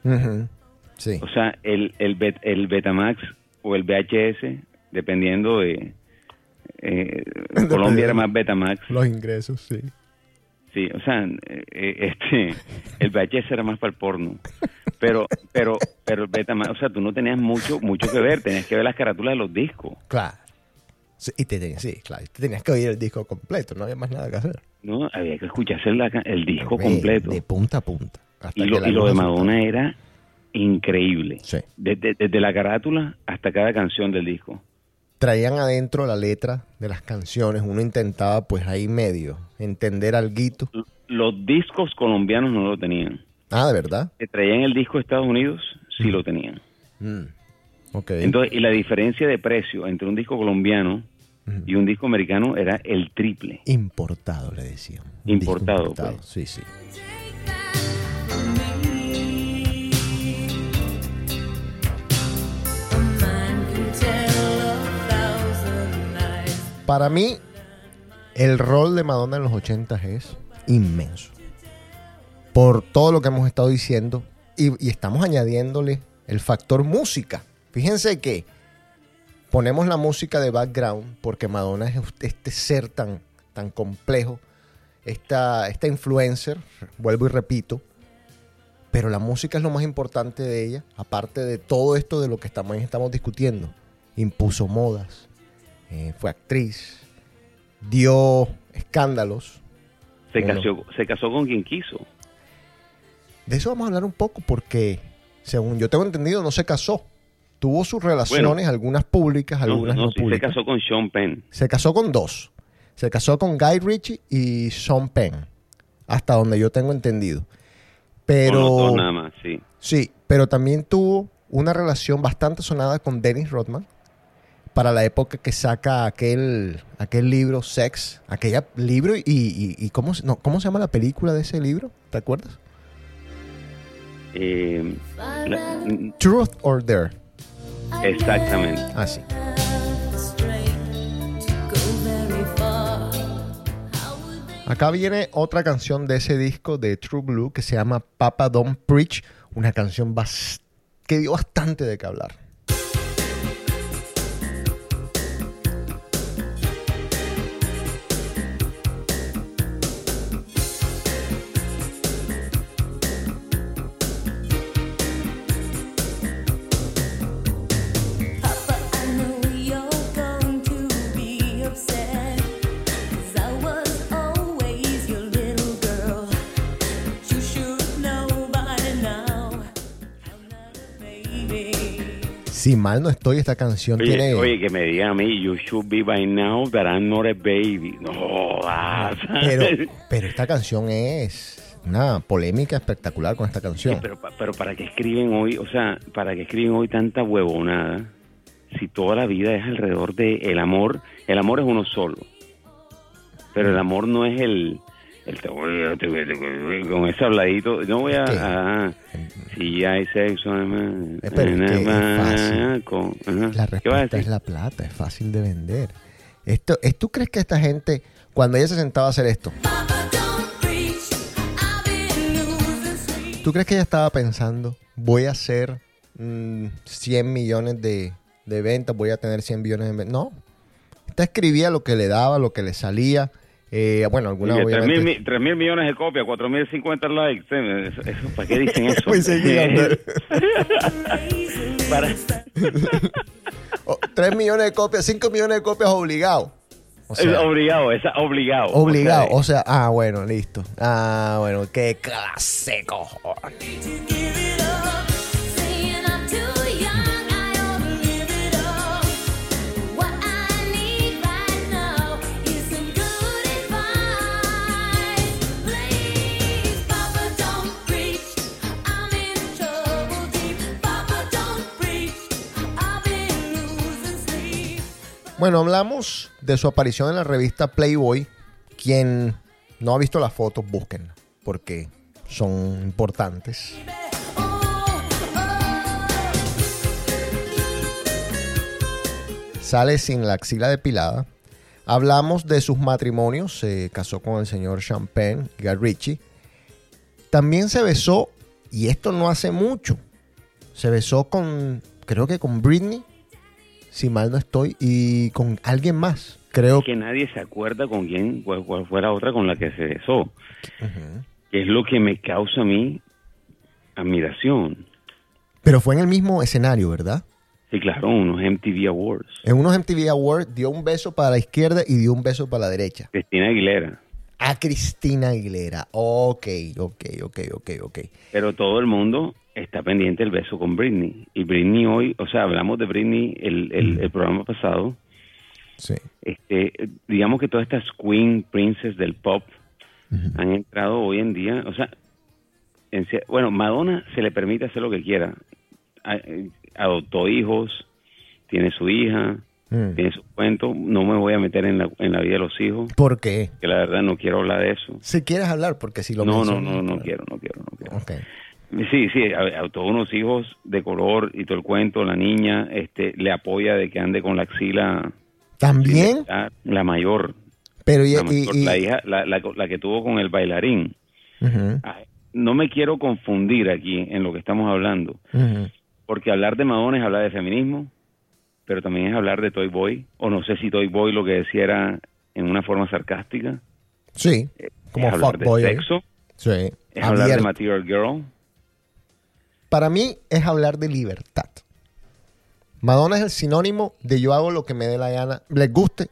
Sí. O sea, el, el, Bet- el Betamax o el VHS, dependiendo de... eh, Colombia era más Betamax. Los ingresos, sí. Sí, o sea, eh, eh, este, el VHS era más para el porno. Pero, pero, pero el Betamax, o sea, tú no tenías mucho, mucho que ver, tenías que ver las carátulas de los discos. Claro. Sí, y te, tenías- sí, claro. te tenías que oír el disco completo, no había más nada que hacer. No, había que escucharse la el disco completo. De punta a punta. hasta Y lo, y de Madonna era increíble. Sí. Desde, desde la carátula hasta cada canción del disco. Traían adentro la letra de las canciones. Uno intentaba, pues ahí medio, entender alguito. L- Los discos colombianos no lo tenían. Ah, ¿de verdad? Que traían el disco de Estados Unidos, sí lo tenían. Mm. Ok. Entonces, y la diferencia de precio entre un disco colombiano Ujú. y un disco americano era el triple. Importado, le decían. Un disco Importado, pues. Sí, sí. Para mí, el rol de Madonna en los 80 es inmenso. Por todo lo que hemos estado diciendo. Y, y estamos añadiéndole el factor música. Fíjense que ponemos la música de background porque Madonna es este ser tan, tan complejo. Esta, esta influencer, vuelvo y repito. Pero la música es lo más importante de ella. Aparte de todo esto de lo que estamos, estamos discutiendo. Impuso modas. Eh, fue actriz. Dio escándalos. Se, Bueno. casó, se casó con quien quiso. De eso vamos a hablar un poco porque, según yo tengo entendido, no se casó. Tuvo sus relaciones, algunas públicas, algunas no, no, sí, se públicas. casó con Sean Penn. Se casó con dos. Se casó con Guy Ritchie y Sean Penn. Hasta donde yo tengo entendido. Pero. nada más, sí. Sí, pero también tuvo una relación bastante sonada con Dennis Rodman para la época que saca aquel, aquel libro Sex, aquella libro y, y, y ¿cómo, se- no, ¿cómo se llama la película de ese libro? ¿Te acuerdas? Eh, la- mm, Truth or Dare. exactamente. Ah, sí. Acá viene otra canción de ese disco de True Blue que se llama Papa Don't Preach, una canción que dio bastante de qué hablar. Si mal no estoy, esta canción Oye, tiene... oye, que me diga a mí, you should be by now that I'm not a baby. No, Pero, pero esta canción es una polémica espectacular con esta Sí, canción. pero para qué escriben hoy, o sea, para qué escriben hoy tanta huevonada, si toda la vida es alrededor de el amor, el amor es uno solo, pero el amor no es el, el te con ese habladito, no voy a, si hay sexo, además, Eh, fácil. con- ajá. La ¿qué vas a respuesta es la plata, es fácil de vender. Esto, es- ¿Tú crees que esta gente, cuando ella se sentaba a hacer esto. ¿tú crees que ella estaba pensando, voy a hacer mm, 100 millones de, de ventas, voy a tener 100 millones de ventas? No. Esta escribía lo que le daba, lo que le salía. Eh, bueno, alguna tres obviamente... mil, millones de copias, cuatro mil cincuenta likes. eh, Eso, eso, ¿Para qué dicen eso? Muy seguido, hombre. Para, Oh, 3 millones de copias, 5 millones de copias obligados. O sea, obligado, esa, obligado. obligado. O sea, O sea, ah, bueno, listo. Ah, bueno, qué clase, cojones. Bueno, hablamos de su aparición en la revista Playboy. Quien no ha visto las fotos, búsquenla, porque son importantes. Sale sin la axila depilada. Hablamos de sus matrimonios. Se casó con el señor Champagne Ritchie. También se besó, y esto no hace mucho. Se besó con, creo que con Britney, si mal no estoy, y con alguien más. Creo que nadie se acuerda con quién, cuál, cuál fue la otra con la que se besó. Que es lo que me causa a mí admiración. Pero fue en el mismo escenario, ¿verdad? Sí, claro, unos MTV Awards. En unos MTV Awards dio un beso para la izquierda y dio un beso para la derecha. Cristina Aguilera. A Cristina Aguilera. Ok, ok, ok, ok, ok. Pero todo el mundo está pendiente del beso con Britney. Y Britney hoy, o sea, hablamos de Britney el, el, el programa pasado. Sí. Este, digamos que todas estas queen, princess del pop han entrado hoy en día, o sea, en bueno, Madonna se le permite hacer lo que quiera. A- eh, Adoptó hijos, tiene su hija, Mm. tiene su cuento. No me voy a meter en la, en la vida de los hijos, ¿Por qué? que la verdad no quiero hablar de eso. Si quieres hablar, porque si lo No, no, mencionas- no, no quiero, no quiero, no quiero. Ok. Sí, sí, a- adoptó unos hijos de color y todo el cuento. La niña este, le apoya de que ande con la axila. También, La, la mayor, pero y, la, mayor, y- la hija, la, la- la que tuvo con el bailarín. Ay, No me quiero confundir aquí en lo que estamos hablando, porque hablar de Madonna es hablar de feminismo, pero también es hablar de Toy Boy, o no sé si Toy Boy lo que decía era en una forma sarcástica, Sí, como es hablar de ahí. sexo, Sí, es hablar de. Material Girl, Para mí es hablar de libertad. Madonna es el sinónimo de yo hago lo que me dé la gana, les guste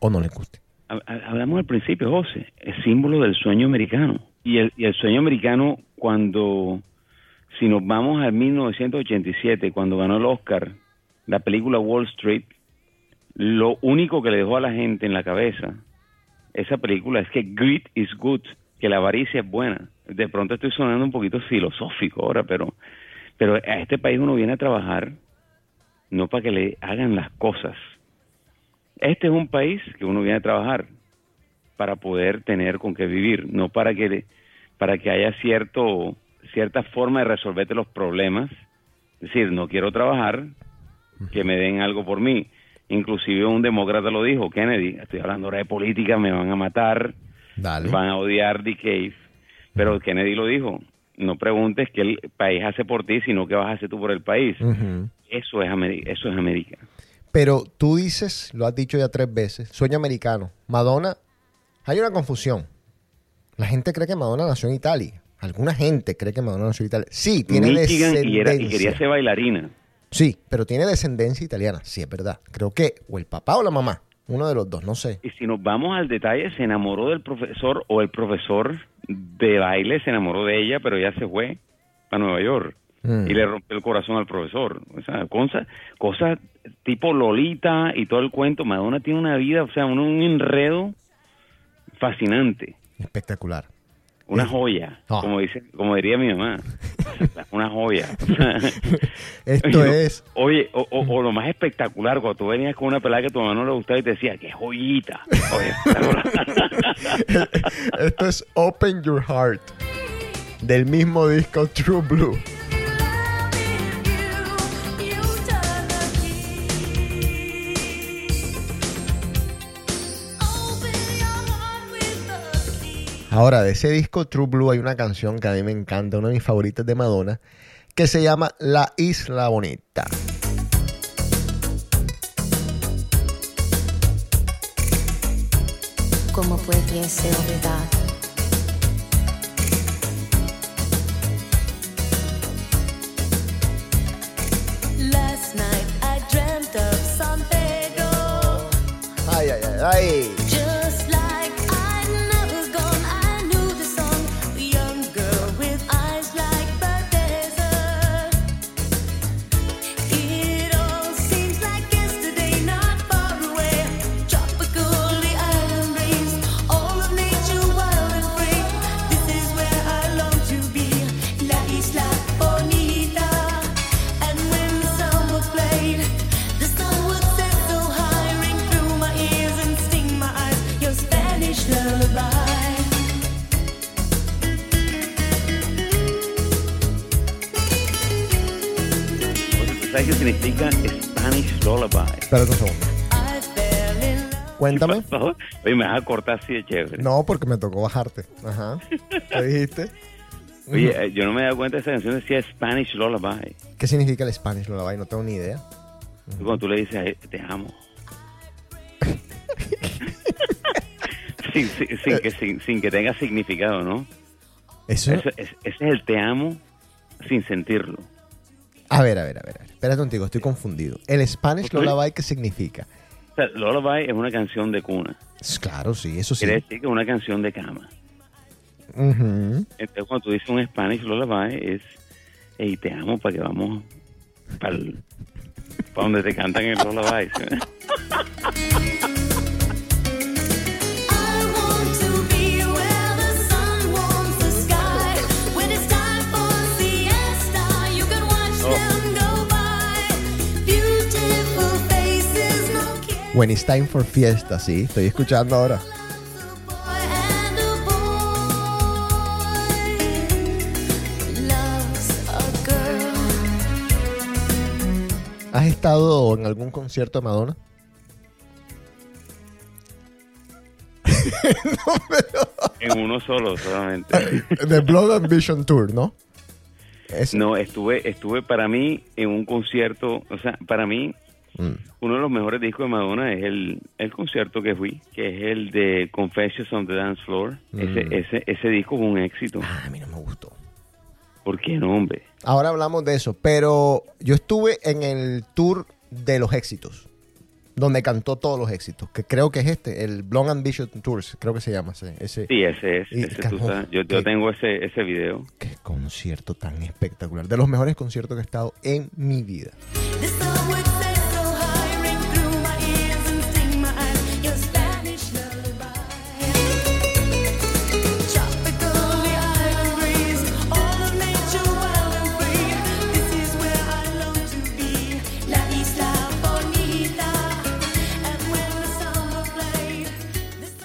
o no les guste. Ha- ha- Hablamos al principio, José, es símbolo del sueño americano. Y el, y el sueño americano, cuando, si nos vamos al 1987, cuando ganó el Oscar, la película Wall Street, lo único que le dejó a la gente en la cabeza esa película es que greed is good, que la avaricia es buena. De pronto estoy sonando un poquito filosófico ahora, pero, pero a este país uno viene a trabajar no para que le hagan las cosas. Este es un país que uno viene a trabajar para poder tener con qué vivir, no para que para que haya cierto cierta forma de resolverte los problemas. Es decir, no quiero trabajar, que me den algo por mí. Inclusive un demócrata lo dijo, Kennedy, estoy hablando ahora de política, me van a matar, Dale. van a odiar Dick Cave, pero Kennedy lo dijo, no preguntes qué el país hace por ti, sino qué vas a hacer tú por el país. Eso es América, eso es América. Pero tú dices, lo has dicho ya tres veces, sueño americano. Madonna, hay una confusión. La gente cree que Madonna nació en Italia. Alguna gente cree que Madonna nació en Italia. Sí, tiene Michigan descendencia. y, era, y quería ser bailarina. Sí, pero tiene descendencia italiana. Sí, es verdad. Creo que o el papá o la mamá. Uno de los dos, no sé. Y si nos vamos al detalle, se enamoró del profesor o el profesor de baile se enamoró de ella, pero ella se fue a Nueva York Mm. y le rompió el corazón al profesor. O sea, cosas cosas tipo Lolita y todo el cuento. Madonna tiene una vida, o sea, un, un enredo fascinante, Espectacular. Una joya, Ah. como dice, como diría mi mamá, una joya. Esto Oye, es. Oye, o, o- o lo más espectacular, cuando tú venías con una pelada que a tu mamá no le gustaba y te decía, qué joyita. Oye. Esto es Open Your Heart. Del mismo disco True Blue. Ahora, de ese disco True Blue hay una canción que a mí me encanta, una de mis favoritas de Madonna, que se llama La Isla Bonita. ¿Cómo pudiese olvidar? Last night I dreamt of San Pedro. Ay, ay, ay, ay. Significa Spanish Lullaby? Espérate un segundo. Cuéntame. Oye, me vas a cortar así de chévere. No, porque me tocó bajarte. Ajá. ¿Qué dijiste? Oye, eh, yo no me he dado cuenta de esa canción, decía Spanish Lullaby. ¿Qué significa el Spanish Lullaby? No tengo ni idea. Cuando tú le dices, "Ay, te amo. sin, sin- sin que, sin, sin que tenga significado, ¿no? Eso. Ese, es- ese es el te amo sin sentirlo. A ver, a ver, a ver. Espérate contigo, estoy confundido. ¿El Spanish Ok. Lullaby qué significa? O sea, Lullaby es una canción de cuna. Claro, sí, eso sí. Quiere decir que es una canción de cama. Entonces, cuando tú dices un Spanish Lullaby, es, hey, te amo para que vamos para donde te cantan el Lullaby. When it's time for fiesta, sí. Estoy escuchando ahora. ¿Has estado en algún concierto de Madonna? En uno solo solamente. The Blood Ambition Tour, ¿no? Es- No, estuve, estuve para mí en un concierto, o sea, para mí Mm. uno de los mejores discos de Madonna es el, el concierto que fui, que es el de Confessions on the Dance Floor. Ese, Mm. ese, ese disco fue un éxito. Ah, a mí no me gustó. ¿Por qué no, hombre? Ahora hablamos de eso, pero yo estuve en el tour de los éxitos, donde cantó todos los éxitos, que creo que es este, el Blonde Ambition Tours, creo que se llama ese. ese Sí, ese es. Y ese tú cajón, sabes. yo, yo ¿qué? tengo ese, ese video. Qué concierto tan espectacular, de los mejores conciertos que he estado en mi vida.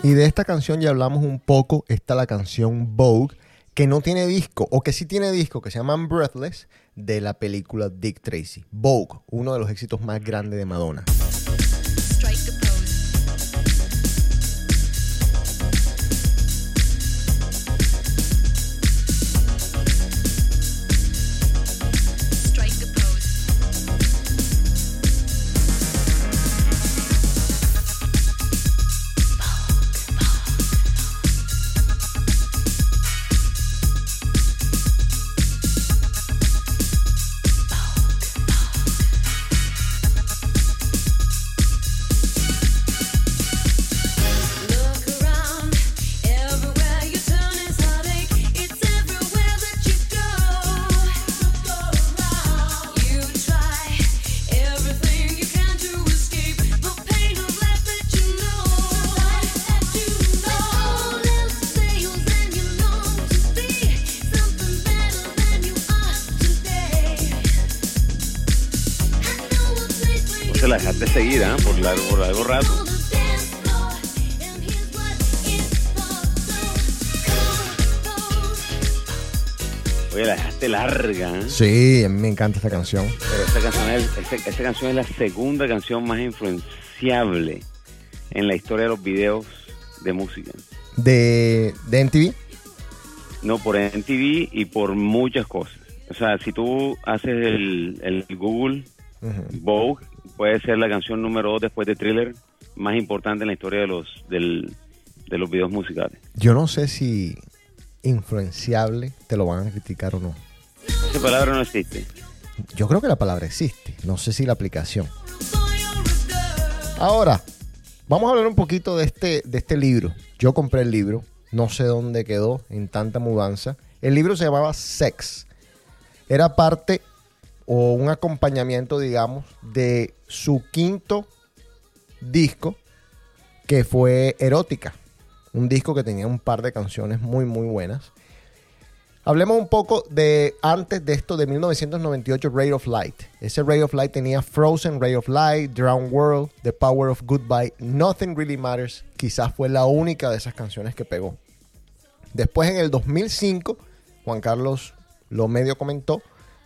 Y de esta canción ya hablamos un poco, está la canción Vogue, que no tiene disco, o que sí tiene disco, que se llama Breathless, de la película Dick Tracy. Vogue, uno de los éxitos más grandes de Madonna. La dejaste seguir, ¿ah? Por largo, por largo rato. Oye, la dejaste larga, ¿eh? Sí, a mí me encanta esta canción. Pero esa canción, es, esa canción es la segunda canción más influenciable en la historia de los videos de música. De, de MTV. No, por MTV y por muchas cosas. O sea, si tú haces el, el Google. Vogue, puede ser la canción número dos después de Thriller más importante en la historia de los, del, de los videos musicales. Yo no sé si influenciable te lo van a criticar o no. Esa palabra no existe. Yo creo que la palabra existe. No sé si la aplicación. Ahora, Vamos a hablar un poquito de este, de este libro. Yo compré el libro, no sé dónde quedó en tanta mudanza. El libro se llamaba Sex. Era parte o un acompañamiento, digamos, de su quinto disco, que fue Erótica. Un disco que tenía un par de canciones muy, muy buenas. Hablemos un poco de antes de esto de 1998, Ray of Light. Ese Ray of Light tenía Frozen, Ray of Light, Drown World, The Power of Goodbye, Nothing Really Matters. Quizás fue la única de esas canciones que pegó. Después en el 2005, Juan Carlos lo medio comentó,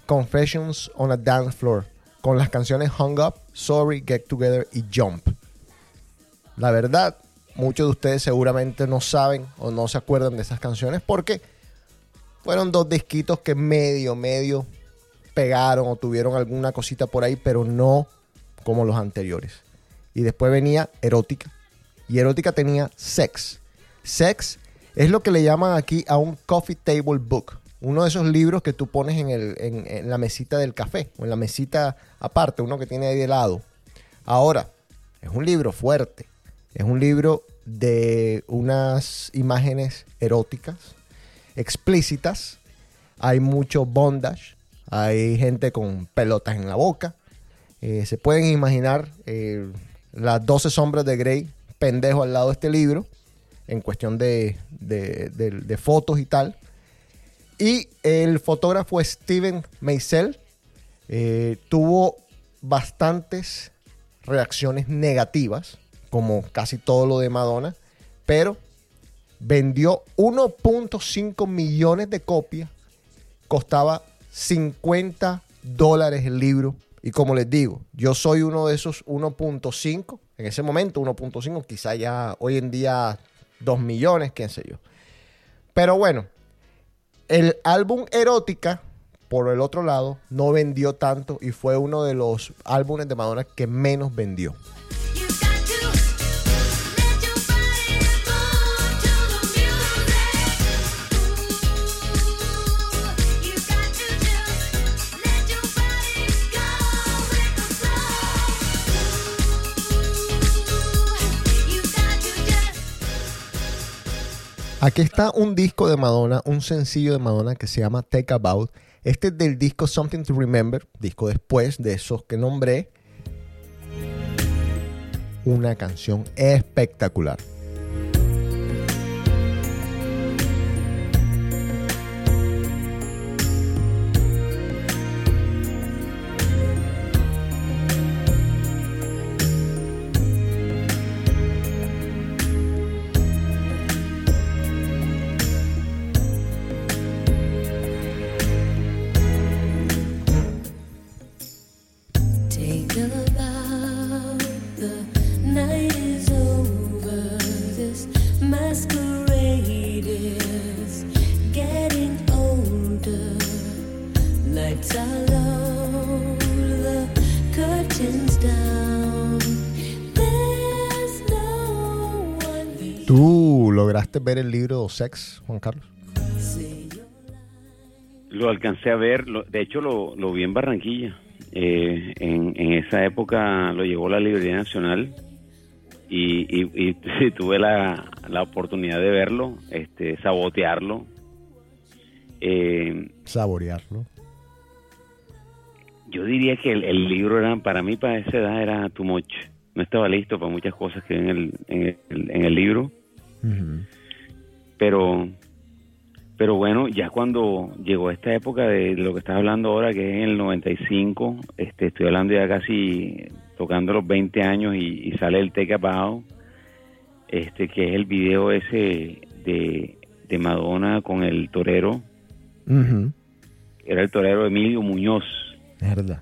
Confessions on a Dance Floor, con las canciones Hung Up, Sorry, Get Together y Jump. La verdad, muchos de ustedes seguramente no saben o no se acuerdan de esas canciones porque fueron dos disquitos que medio, medio pegaron o tuvieron alguna cosita por ahí, pero no como los anteriores. Y después venía Erótica. Y Erótica tenía Sex. Sex es lo que le llaman aquí a un coffee table book. Uno de esos libros que tú pones en, el- en- la mesita del café o en la mesita aparte, uno que tiene ahí de lado. Ahora, es un libro fuerte. Es un libro de unas imágenes eróticas, explícitas. Hay mucho bondage. Hay gente con pelotas en la boca. Eh, se pueden imaginar eh, las 12 sombras de Grey pendejo al lado de este libro en cuestión de- de fotos y tal. Y el fotógrafo Steven Meisel eh, tuvo bastantes reacciones negativas, como casi todo lo de Madonna, pero vendió 1.5 millones de copias, costaba 50 dólares el libro. Y como les digo, yo soy uno de esos 1.5, en ese momento 1.5, quizá ya hoy en día 2 millones, quién sé yo. Pero bueno, el álbum Erótica, por el otro lado, no vendió tanto y fue uno de los álbumes de Madonna que menos vendió. Aquí está un disco de Madonna, un sencillo de Madonna que se llama Take About. Este es del disco Something to Remember, disco después de esos que nombré. Una canción espectacular. Lograste ver el libro Sex, Juan Carlos? Lo alcancé a ver, lo- de hecho lo, lo vi en Barranquilla. Eh, en, en esa época lo llevó la Librería Nacional y, y- tuve la, la oportunidad de verlo, este, sabotearlo. Eh, Saborearlo. yo diría que el, el libro era, para mí, para esa edad, era too much. No estaba listo para muchas cosas que en el, en el, en el libro. Pero pero bueno ya cuando llegó esta época de lo que estás hablando ahora que es en el 95 este estoy hablando ya casi tocando los 20 años y, y sale el Take About este que es el video ese de, de Madonna con el torero. Era el torero Emilio Muñoz. Verdad.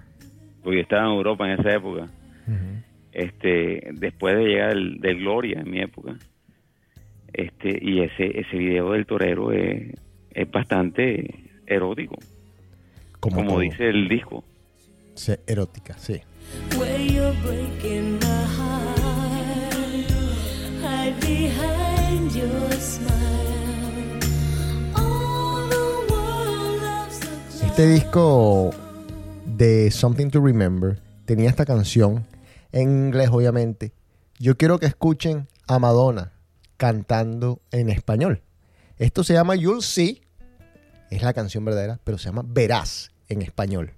porque estaba en Europa en esa época. Este después de llegar del, del Gloria en mi época este y ese ese video del torero es, es bastante erótico. Como, dice el disco. Sí, erótica, sí. Este disco de Something to Remember tenía esta canción en inglés, obviamente, yo quiero que escuchen a Madonna cantando en español. Esto se llama You'll See, es la canción verdadera, pero se llama Verás en español.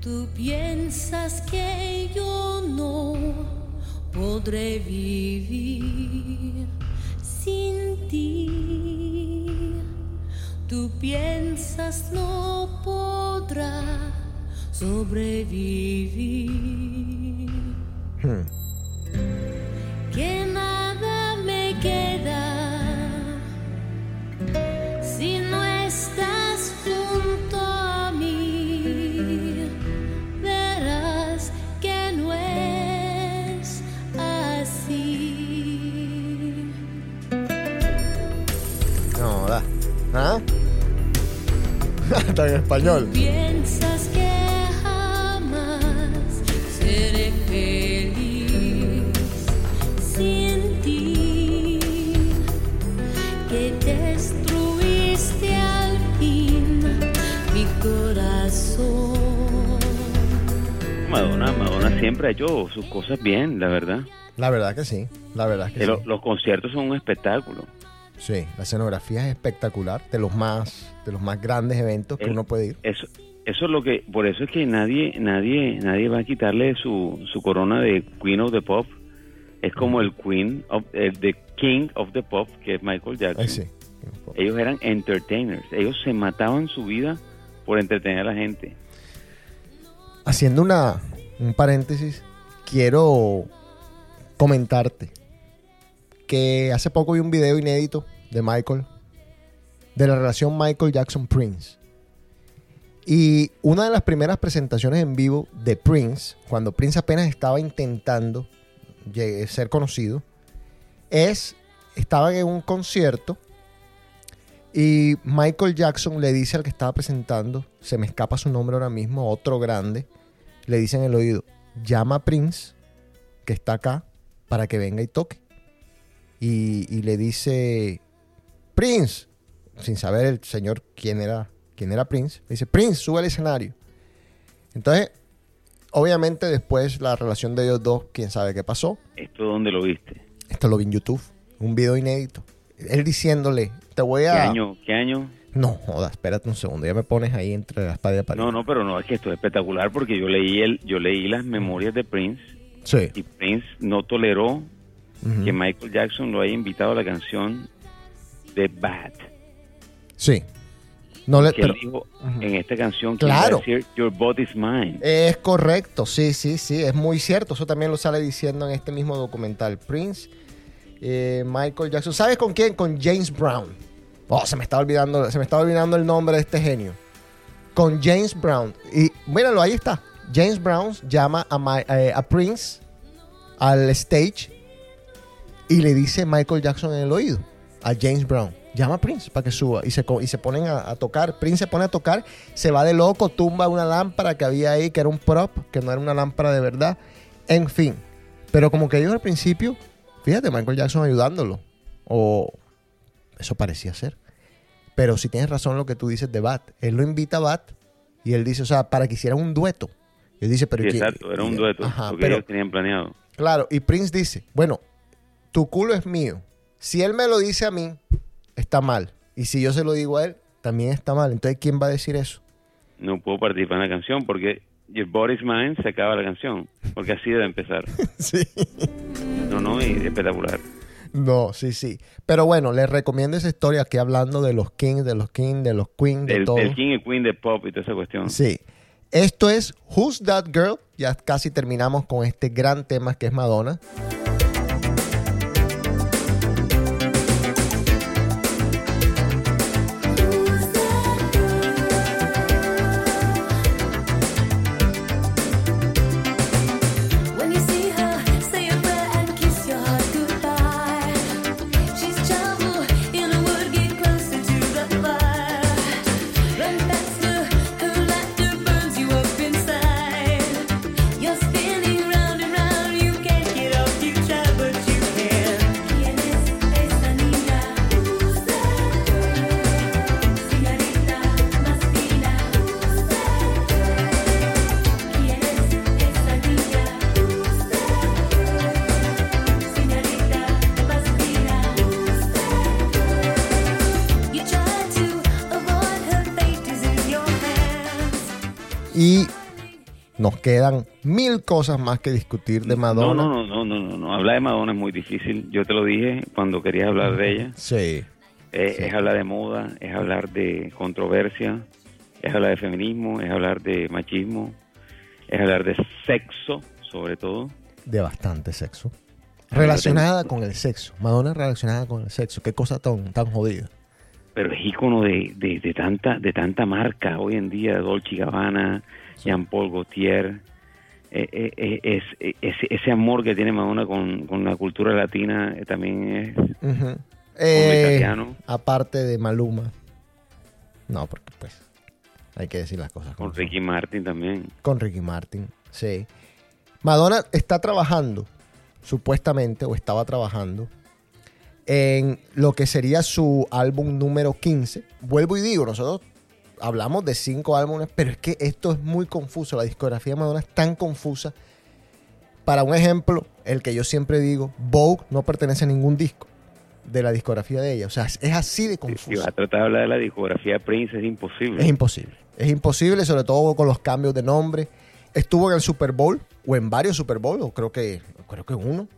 Tú piensas que yo no podré vivir sin ti. Tú piensas no podrá sobrevivir. Hmm. Que no estás junto a mí. Verás que no es así. No, da. ¿Ah? Está en español. Piensas siempre ha hecho sus cosas bien, la verdad. La verdad que sí. La verdad que sí. los conciertos son un espectáculo. Sí, la escenografía es espectacular, de los más, de los más grandes eventos que uno puede ir. Eso, eso es lo que, por eso es que nadie, nadie, nadie va a quitarle su, su corona de Queen of the Pop. Es como el Queen of, eh, the King of the Pop, que es Michael Jackson. Ay, sí. Ellos eran entertainers. Ellos se mataban su vida por entretener a la gente. Haciendo una, un paréntesis, quiero comentarte que hace poco vi un video inédito de Michael, de la relación Michael Jackson-Prince. Y una de las primeras presentaciones en vivo de Prince, cuando Prince apenas estaba intentando ser conocido, es, estaban en un concierto y Michael Jackson le dice al que estaba presentando, se me escapa su nombre ahora mismo, otro grande, le dice en el oído, llama a Prince, que está acá, para que venga y toque. Y, y le dice, Prince, sin saber el señor quién era, quién era Prince, le dice, Prince, sube al escenario. Entonces, obviamente después la relación de ellos dos, quién sabe qué pasó. ¿Esto dónde lo viste? Esto lo vi en YouTube, un video inédito. Él diciéndole, te voy ¿Qué a... año? ¿Qué año? No, joda, espérate un segundo, ya me pones ahí entre la espada y la pared. No, no, pero no, es que esto es espectacular porque yo leí el, yo leí las memorias de Prince Sí. y Prince no toleró que Michael Jackson lo haya invitado a la canción de Bad. Sí. No le, Que él en esta canción que Claro. decir Your body's mine. Es correcto, sí, sí, sí, es muy cierto. Eso también lo sale diciendo en este mismo documental. Prince, eh, Michael Jackson. ¿Sabes con quién? Con James Brown. Oh, se me está olvidando, se me olvidando el nombre de este genio. Con James Brown. Y míralo, ahí está. James Brown llama a, Mi- eh, a Prince al stage y le dice Michael Jackson en el oído a James Brown. Llama a Prince para que suba y se, y se ponen a, a tocar. Prince se pone a tocar, se va de loco, tumba una lámpara que había ahí, que era un prop, que no era una lámpara de verdad. En fin. Pero como que ellos al principio, fíjate, Michael Jackson ayudándolo. O eso parecía ser. Pero si tienes razón lo que tú dices de Bat. Él lo invita a Bat y él dice, o sea, para que hicieran un dueto. Y él dice, pero... Sí, ¿y qué- exacto, era un dueto, Ajá, lo que pero, ellos tenían planeado. Claro, y Prince dice, bueno, tu culo es mío. Si él me lo dice a mí, está mal. Y si yo se lo digo a él, también está mal. Entonces, ¿quién va a decir eso? No puedo participar en la canción porque Your body's mine se acaba la canción. Porque así debe empezar. sí. No, no, y espectacular. No, sí, sí. Pero bueno, les recomiendo esa historia aquí hablando de los kings, de los kings, de los queens, de todo. el King y Queen de pop y toda esa cuestión. Sí. Esto es Who's That Girl? Ya casi terminamos con este gran tema que es Madonna. Y nos quedan mil cosas más que discutir de Madonna. No, no, no, no, no, no. Hablar de Madonna es muy difícil. Yo te lo dije cuando querías hablar de ella. Sí. Eh, Sí. Es hablar de moda, es hablar de controversia, es hablar de feminismo, es hablar de machismo, es hablar de sexo, sobre todo. De bastante sexo. Relacionada con el sexo. Madonna relacionada con el sexo. Qué cosa tan, tan jodida. Pero es ícono de, de, de tanta de tanta marca hoy en día, Dolce Gabbana, Jean Paul Gaultier. Eh, eh, eh, es, ese, amor que tiene Madonna con, con la cultura latina también es italiano. aparte de Maluma. No, porque pues hay que decir las cosas. con son. Ricky Martin también. Con Ricky Martin, sí. Madonna está trabajando, supuestamente, o estaba trabajando, en lo que sería su álbum número 15. Vuelvo y digo, nosotros hablamos de cinco álbumes, pero es que esto es muy confuso. La discografía de Madonna es tan confusa. Para un ejemplo, el que yo siempre digo, Vogue no pertenece a ningún disco de la discografía de ella. O sea, es así de Si vas a tratar de hablar de la discografía de Prince es imposible. Es imposible. Es imposible, sobre todo con los cambios de nombre. Estuvo en el Super Bowl, o en varios Super Bowl, o creo que, creo que uno,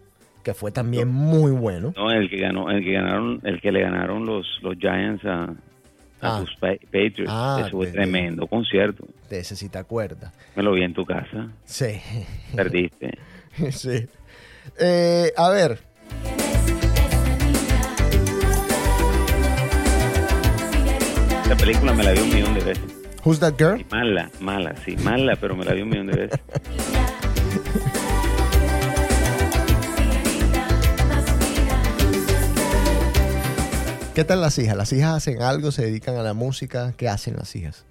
que fue también muy bueno. No, el que ganó, el que ganaron, el que le ganaron los, los Giants a, a Ah. sus Pa- Patriots. Ah, Eso fue de- tremendo concierto. De ese si te acuerdas. Me lo vi en tu casa. Sí. Perdiste. sí. Eh, a ver, Esta película me la vi un millón de veces. Who's That Girl? Y mala, mala, sí, mala, pero me la vi un millón de veces. ¿Qué tal las hijas? ¿Las hijas hacen algo? ¿Se dedican a la música? ¿Qué hacen las hijas?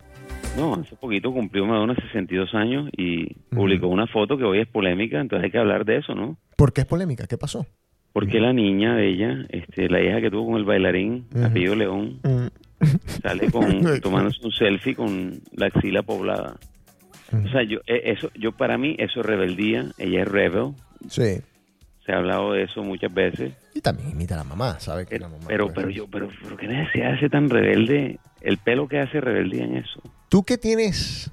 No, hace poquito cumplió Madonna 62 años y publicó una foto que hoy es polémica, entonces hay que hablar de eso, ¿no? ¿Por qué es polémica? ¿Qué pasó? Porque la niña de ella, este, la hija que tuvo con el bailarín, Ujú. apellido León, sale con tomándose un selfie con la axila poblada. O sea, yo eh, eso yo para mí eso es rebeldía, ella es rebel. sí. Se ha hablado de eso muchas veces. Y también imita a la mamá, ¿sabe? Que Pero la mamá, pero, pero yo pero, pero qué necesidad ser tan rebelde, el pelo que hace rebeldía en eso. Tú que tienes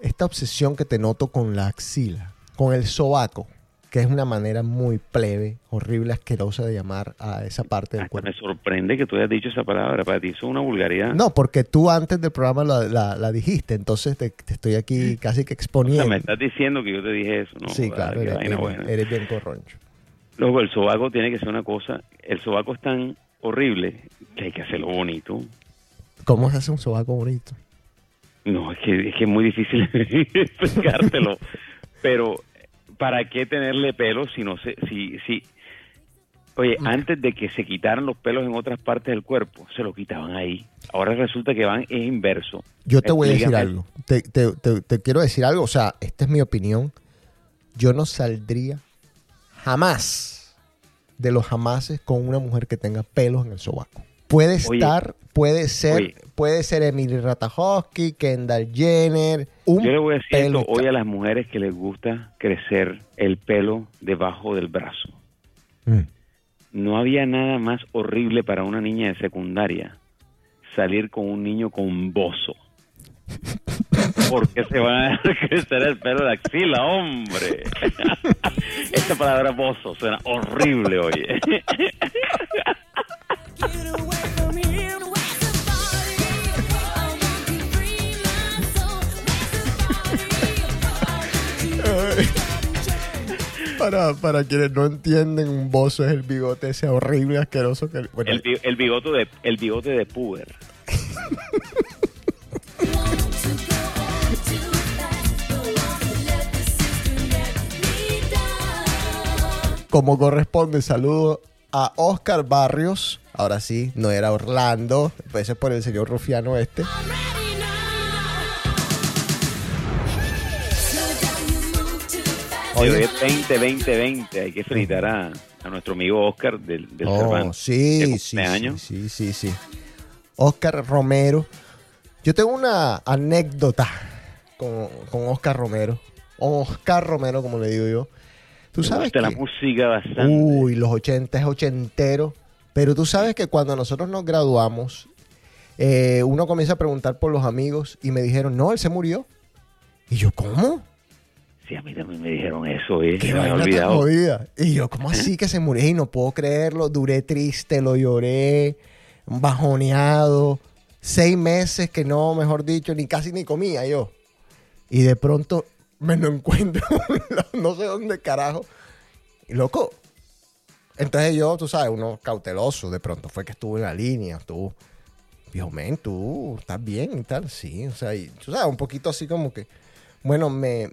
esta obsesión que te noto con la axila, con el sobaco, que es una manera muy plebe, horrible, asquerosa de llamar a esa parte del Hasta cuerpo. me sorprende que tú hayas dicho esa palabra, para ti eso es una vulgaridad. No, porque tú antes del programa la, la- la dijiste, entonces te, te estoy aquí casi que o sea, exponiendo. me estás diciendo que yo te dije eso, ¿no? sí, claro, eres, vaina eres- buena. eres bien corroncho. Luego, el sobaco tiene que ser una cosa, el sobaco es tan horrible que hay que hacerlo bonito. ¿Cómo se hace un sobaco bonito? No, es que es, que es muy difícil explicártelo. Pero, ¿para qué tenerle pelo si no se, si, si, oye, antes de que se quitaran los pelos en otras partes del cuerpo, se lo quitaban ahí. Ahora resulta que van es inverso. Yo te voy a decir algo. Te, te- te- te quiero decir algo. O sea, esta es mi opinión. Yo no saldría jamás de los jamases con una mujer que tenga pelos en el sobaco. Puede Oye. estar, puede ser, Oye. puede ser Emily Ratajkowski, Kendall Jenner. Un Yo le voy a decir esto hoy a las mujeres que les gusta crecer el pelo debajo del brazo. Mm. No había nada más horrible para una niña de secundaria salir con un niño con bozo. Porque se va a crecer el pelo de la axila, hombre. Esta palabra bozo suena horrible, oye. Para, para quienes no entienden, un bozo es el bigote ese horrible, asqueroso. Que, bueno, El, bi- el bigote de el bigote de puber. como corresponde, saludo a Oscar Barrios. Ahora sí, no era Orlando. Ese es por el señor rufiano este. Hoy Oye. es 20, 20, 20. Hay que felicitar a, a nuestro amigo Oscar del, del Oh, Cervantes. sí, de sí, sí, sí, sí, sí. Oscar Romero. Yo tengo una anécdota con, con Oscar Romero. Oscar Romero, como le digo yo. Tú Me sabes gusta la que... música bastante. Uy, los 80 es ochentero. Pero tú sabes que cuando nosotros nos graduamos, eh, uno comienza a preguntar por los amigos y me dijeron, no, él se murió. Y yo, ¿cómo? Sí, a mí también me dijeron eso, ¿eh? Me había olvidado. Y yo, ¿cómo así que se murió? Y no puedo creerlo. Duré triste, lo lloré, bajoneado. Seis meses que no, mejor dicho, ni casi ni comía yo. Y de pronto me lo encuentro, no sé dónde carajo. Y loco. Entonces yo, tú sabes, uno cauteloso. De pronto fue que estuvo en la línea, estuvo. Dijo, men, tú estás bien y tal. Sí, o sea, y, tú sabes, un poquito así como que. Bueno, me,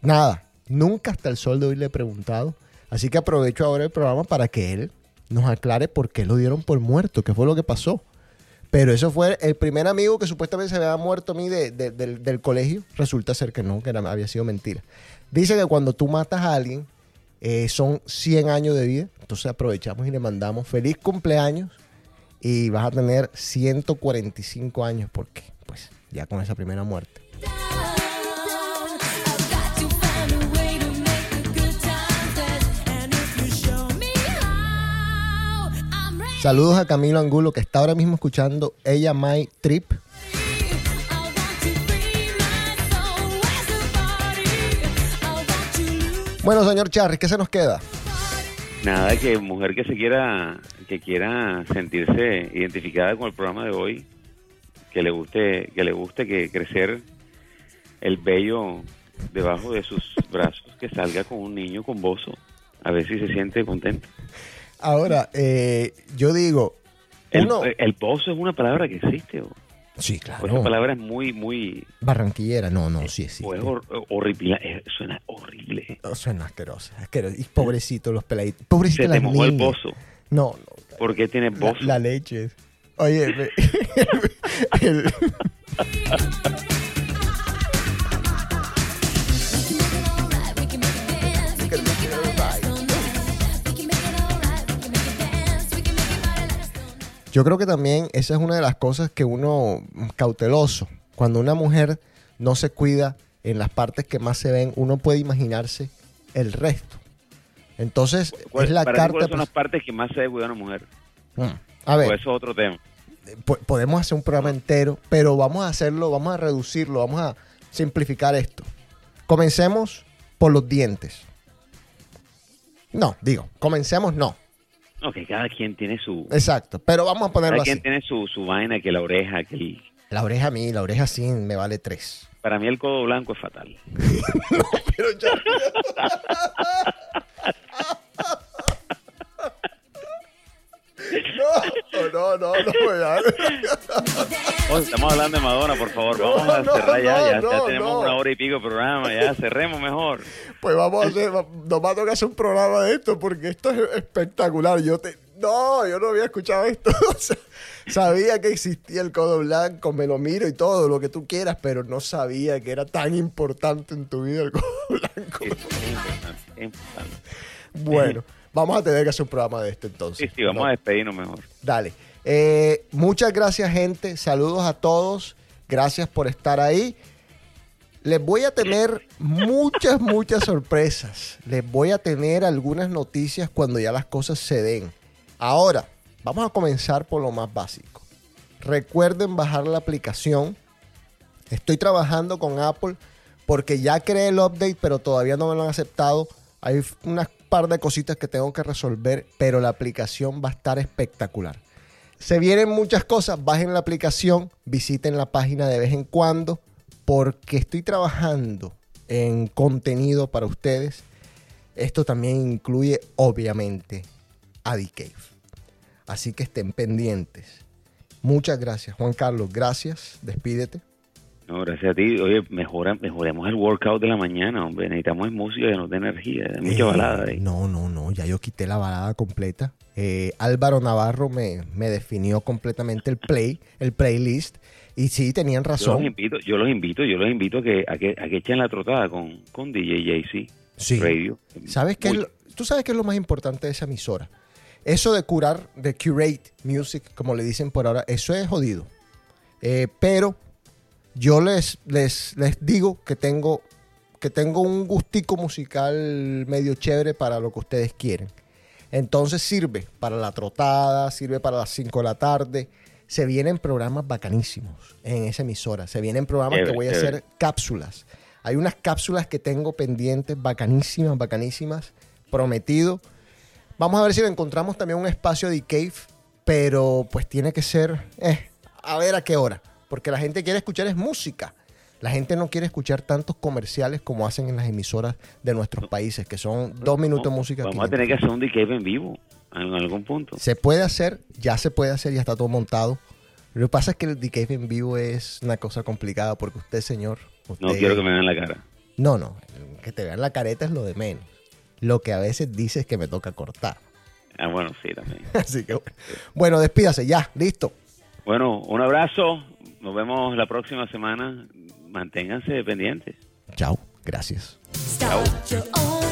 Nada, nunca hasta el sol de hoy le he preguntado. Así que aprovecho ahora el programa para que él nos aclare por qué lo dieron por muerto, qué fue lo que pasó. Pero eso fue el primer amigo que supuestamente se había muerto a mí de- del, del colegio. Resulta ser que no, que era- había sido mentira. Dice que cuando tú matas a alguien eh, son 100 años de vida. Entonces aprovechamos y le mandamos feliz cumpleaños y vas a tener 145 años porque pues ya con esa primera muerte. Saludos a Camilo Angulo que está ahora mismo escuchando Ella My Trip. Bueno, señor Charris, ¿qué se nos queda? Nada que mujer que se quiera, que quiera sentirse identificada con el programa de hoy, que le guste, que le guste que crecer el vello debajo de sus brazos, que salga con un niño con bozo, a ver si se siente contento. Ahora, eh, yo digo, El, uno... el bozo es una palabra que existe, o, sí, claro. esa palabra es muy, muy, Barranquillera, no, no, sí existe. o es hor- horrible, eh, suena horrible. Oh, Suena asquerosa, asquerosa. Y pobrecitos los peladitos. Pobrecitos Se te las mojó el niñas. bozo. No, no. ¿Por qué tiene La, bozo? la leche. Oye, el- yo creo que también esa es una de las cosas que uno cauteloso. Cuando una mujer no se cuida en las partes que más se ven, uno puede imaginarse el resto. Entonces, ¿Cuál- es la para carta. ¿Cuáles son pues- las partes que más se debe cuidar una mujer? Mm. A ver, O eso es otro tema. po- podemos hacer un programa entero, pero vamos a hacerlo, vamos a reducirlo, vamos a simplificar esto. Comencemos por los dientes. No, digo, comencemos no. No, que cada quien tiene su... Exacto, pero vamos a ponerlo Cada así. quien tiene su, su vaina, que la oreja, que el- La oreja a mí, la oreja sí me vale tres. Para mí el codo blanco es fatal. Pero ya. No, no, no. Oh, estamos hablando de Madonna, por favor. Vamos a no, cerrar ya. ya, tenemos una hora y pico de programa. Ya cerremos mejor. Pues vamos a hacer, nos va a tocar hacer un programa de esto porque esto es espectacular. Yo te, no, yo no había escuchado esto. O sea, sabía que existía el codo blanco, me lo miro y todo lo que tú quieras, pero no sabía que era tan importante en tu vida el codo blanco. Sí, es importante, es importante. Bueno, vamos a tener que hacer un programa de esto Sí, entonces. sí, vamos No, a despedirnos mejor. Dale. Eh, muchas gracias, gente. Saludos a todos. Gracias por estar ahí. Les voy a tener muchas, muchas sorpresas. Les voy a tener algunas noticias cuando ya las cosas se den. Ahora, vamos a comenzar por lo más básico. Recuerden bajar la aplicación. Estoy trabajando con Apple porque ya creé el update, pero todavía no me lo han aceptado. Hay unas par de cositas que tengo que resolver, pero la aplicación va a estar espectacular. Se vienen muchas cosas, bajen la aplicación, visiten la página de vez en cuando, porque estoy trabajando en contenido para ustedes. Esto también incluye, obviamente, a Cave. Así que estén pendientes. Muchas gracias, Juan Carlos. Gracias. Despídete. No, gracias a ti. Oye, mejora, mejoremos el workout de la mañana, hombre. Necesitamos música que nos dé energía. Hay mucha Eh, balada ahí. No, no, no. Ya yo quité la balada completa. Eh, Álvaro Navarro me, me definió completamente el play, el playlist. Y sí, tenían Yo los razón. invito, yo los invito, yo los invito a que, a que, a que echen la trotada con, con DJ JC Sí. Radio. ¿Sabes qué? es Muy- lo- Tú sabes qué es lo más importante de esa emisora. Eso de curar, de curate music, como le dicen por ahora, eso es jodido. Eh, pero yo les, les, les digo que tengo, que tengo un gustico musical medio chévere para lo que ustedes quieren. Entonces sirve para la trotada, sirve para las 5 de la tarde, Se vienen programas bacanísimos en esa emisora. Se vienen programas que voy a chévere. hacer cápsulas. Hay unas cápsulas que tengo pendientes, bacanísimas, bacanísimas. Prometido. Vamos a ver si encontramos también un espacio de cave, pero pues tiene que ser, eh, a ver a qué hora. Porque la gente quiere escuchar es música. La gente no quiere escuchar tantos comerciales como hacen en las emisoras de nuestros países, que son dos minutos de música. Vamos a 500. tener que hacer un decave en vivo en algún punto. Se puede hacer, ya se puede hacer, ya está todo montado. Lo que pasa es que el decave en vivo es una cosa complicada porque usted, señor. No usted- quiero que me vean la cara. No, no. Que te vean la careta es lo de menos. Lo que a veces dices es que me toca cortar. Ah, bueno, sí, también. Así que. Bueno, despídase, ya, listo. Bueno, un abrazo. Nos vemos la próxima semana. Manténganse pendientes. Chao, gracias. Own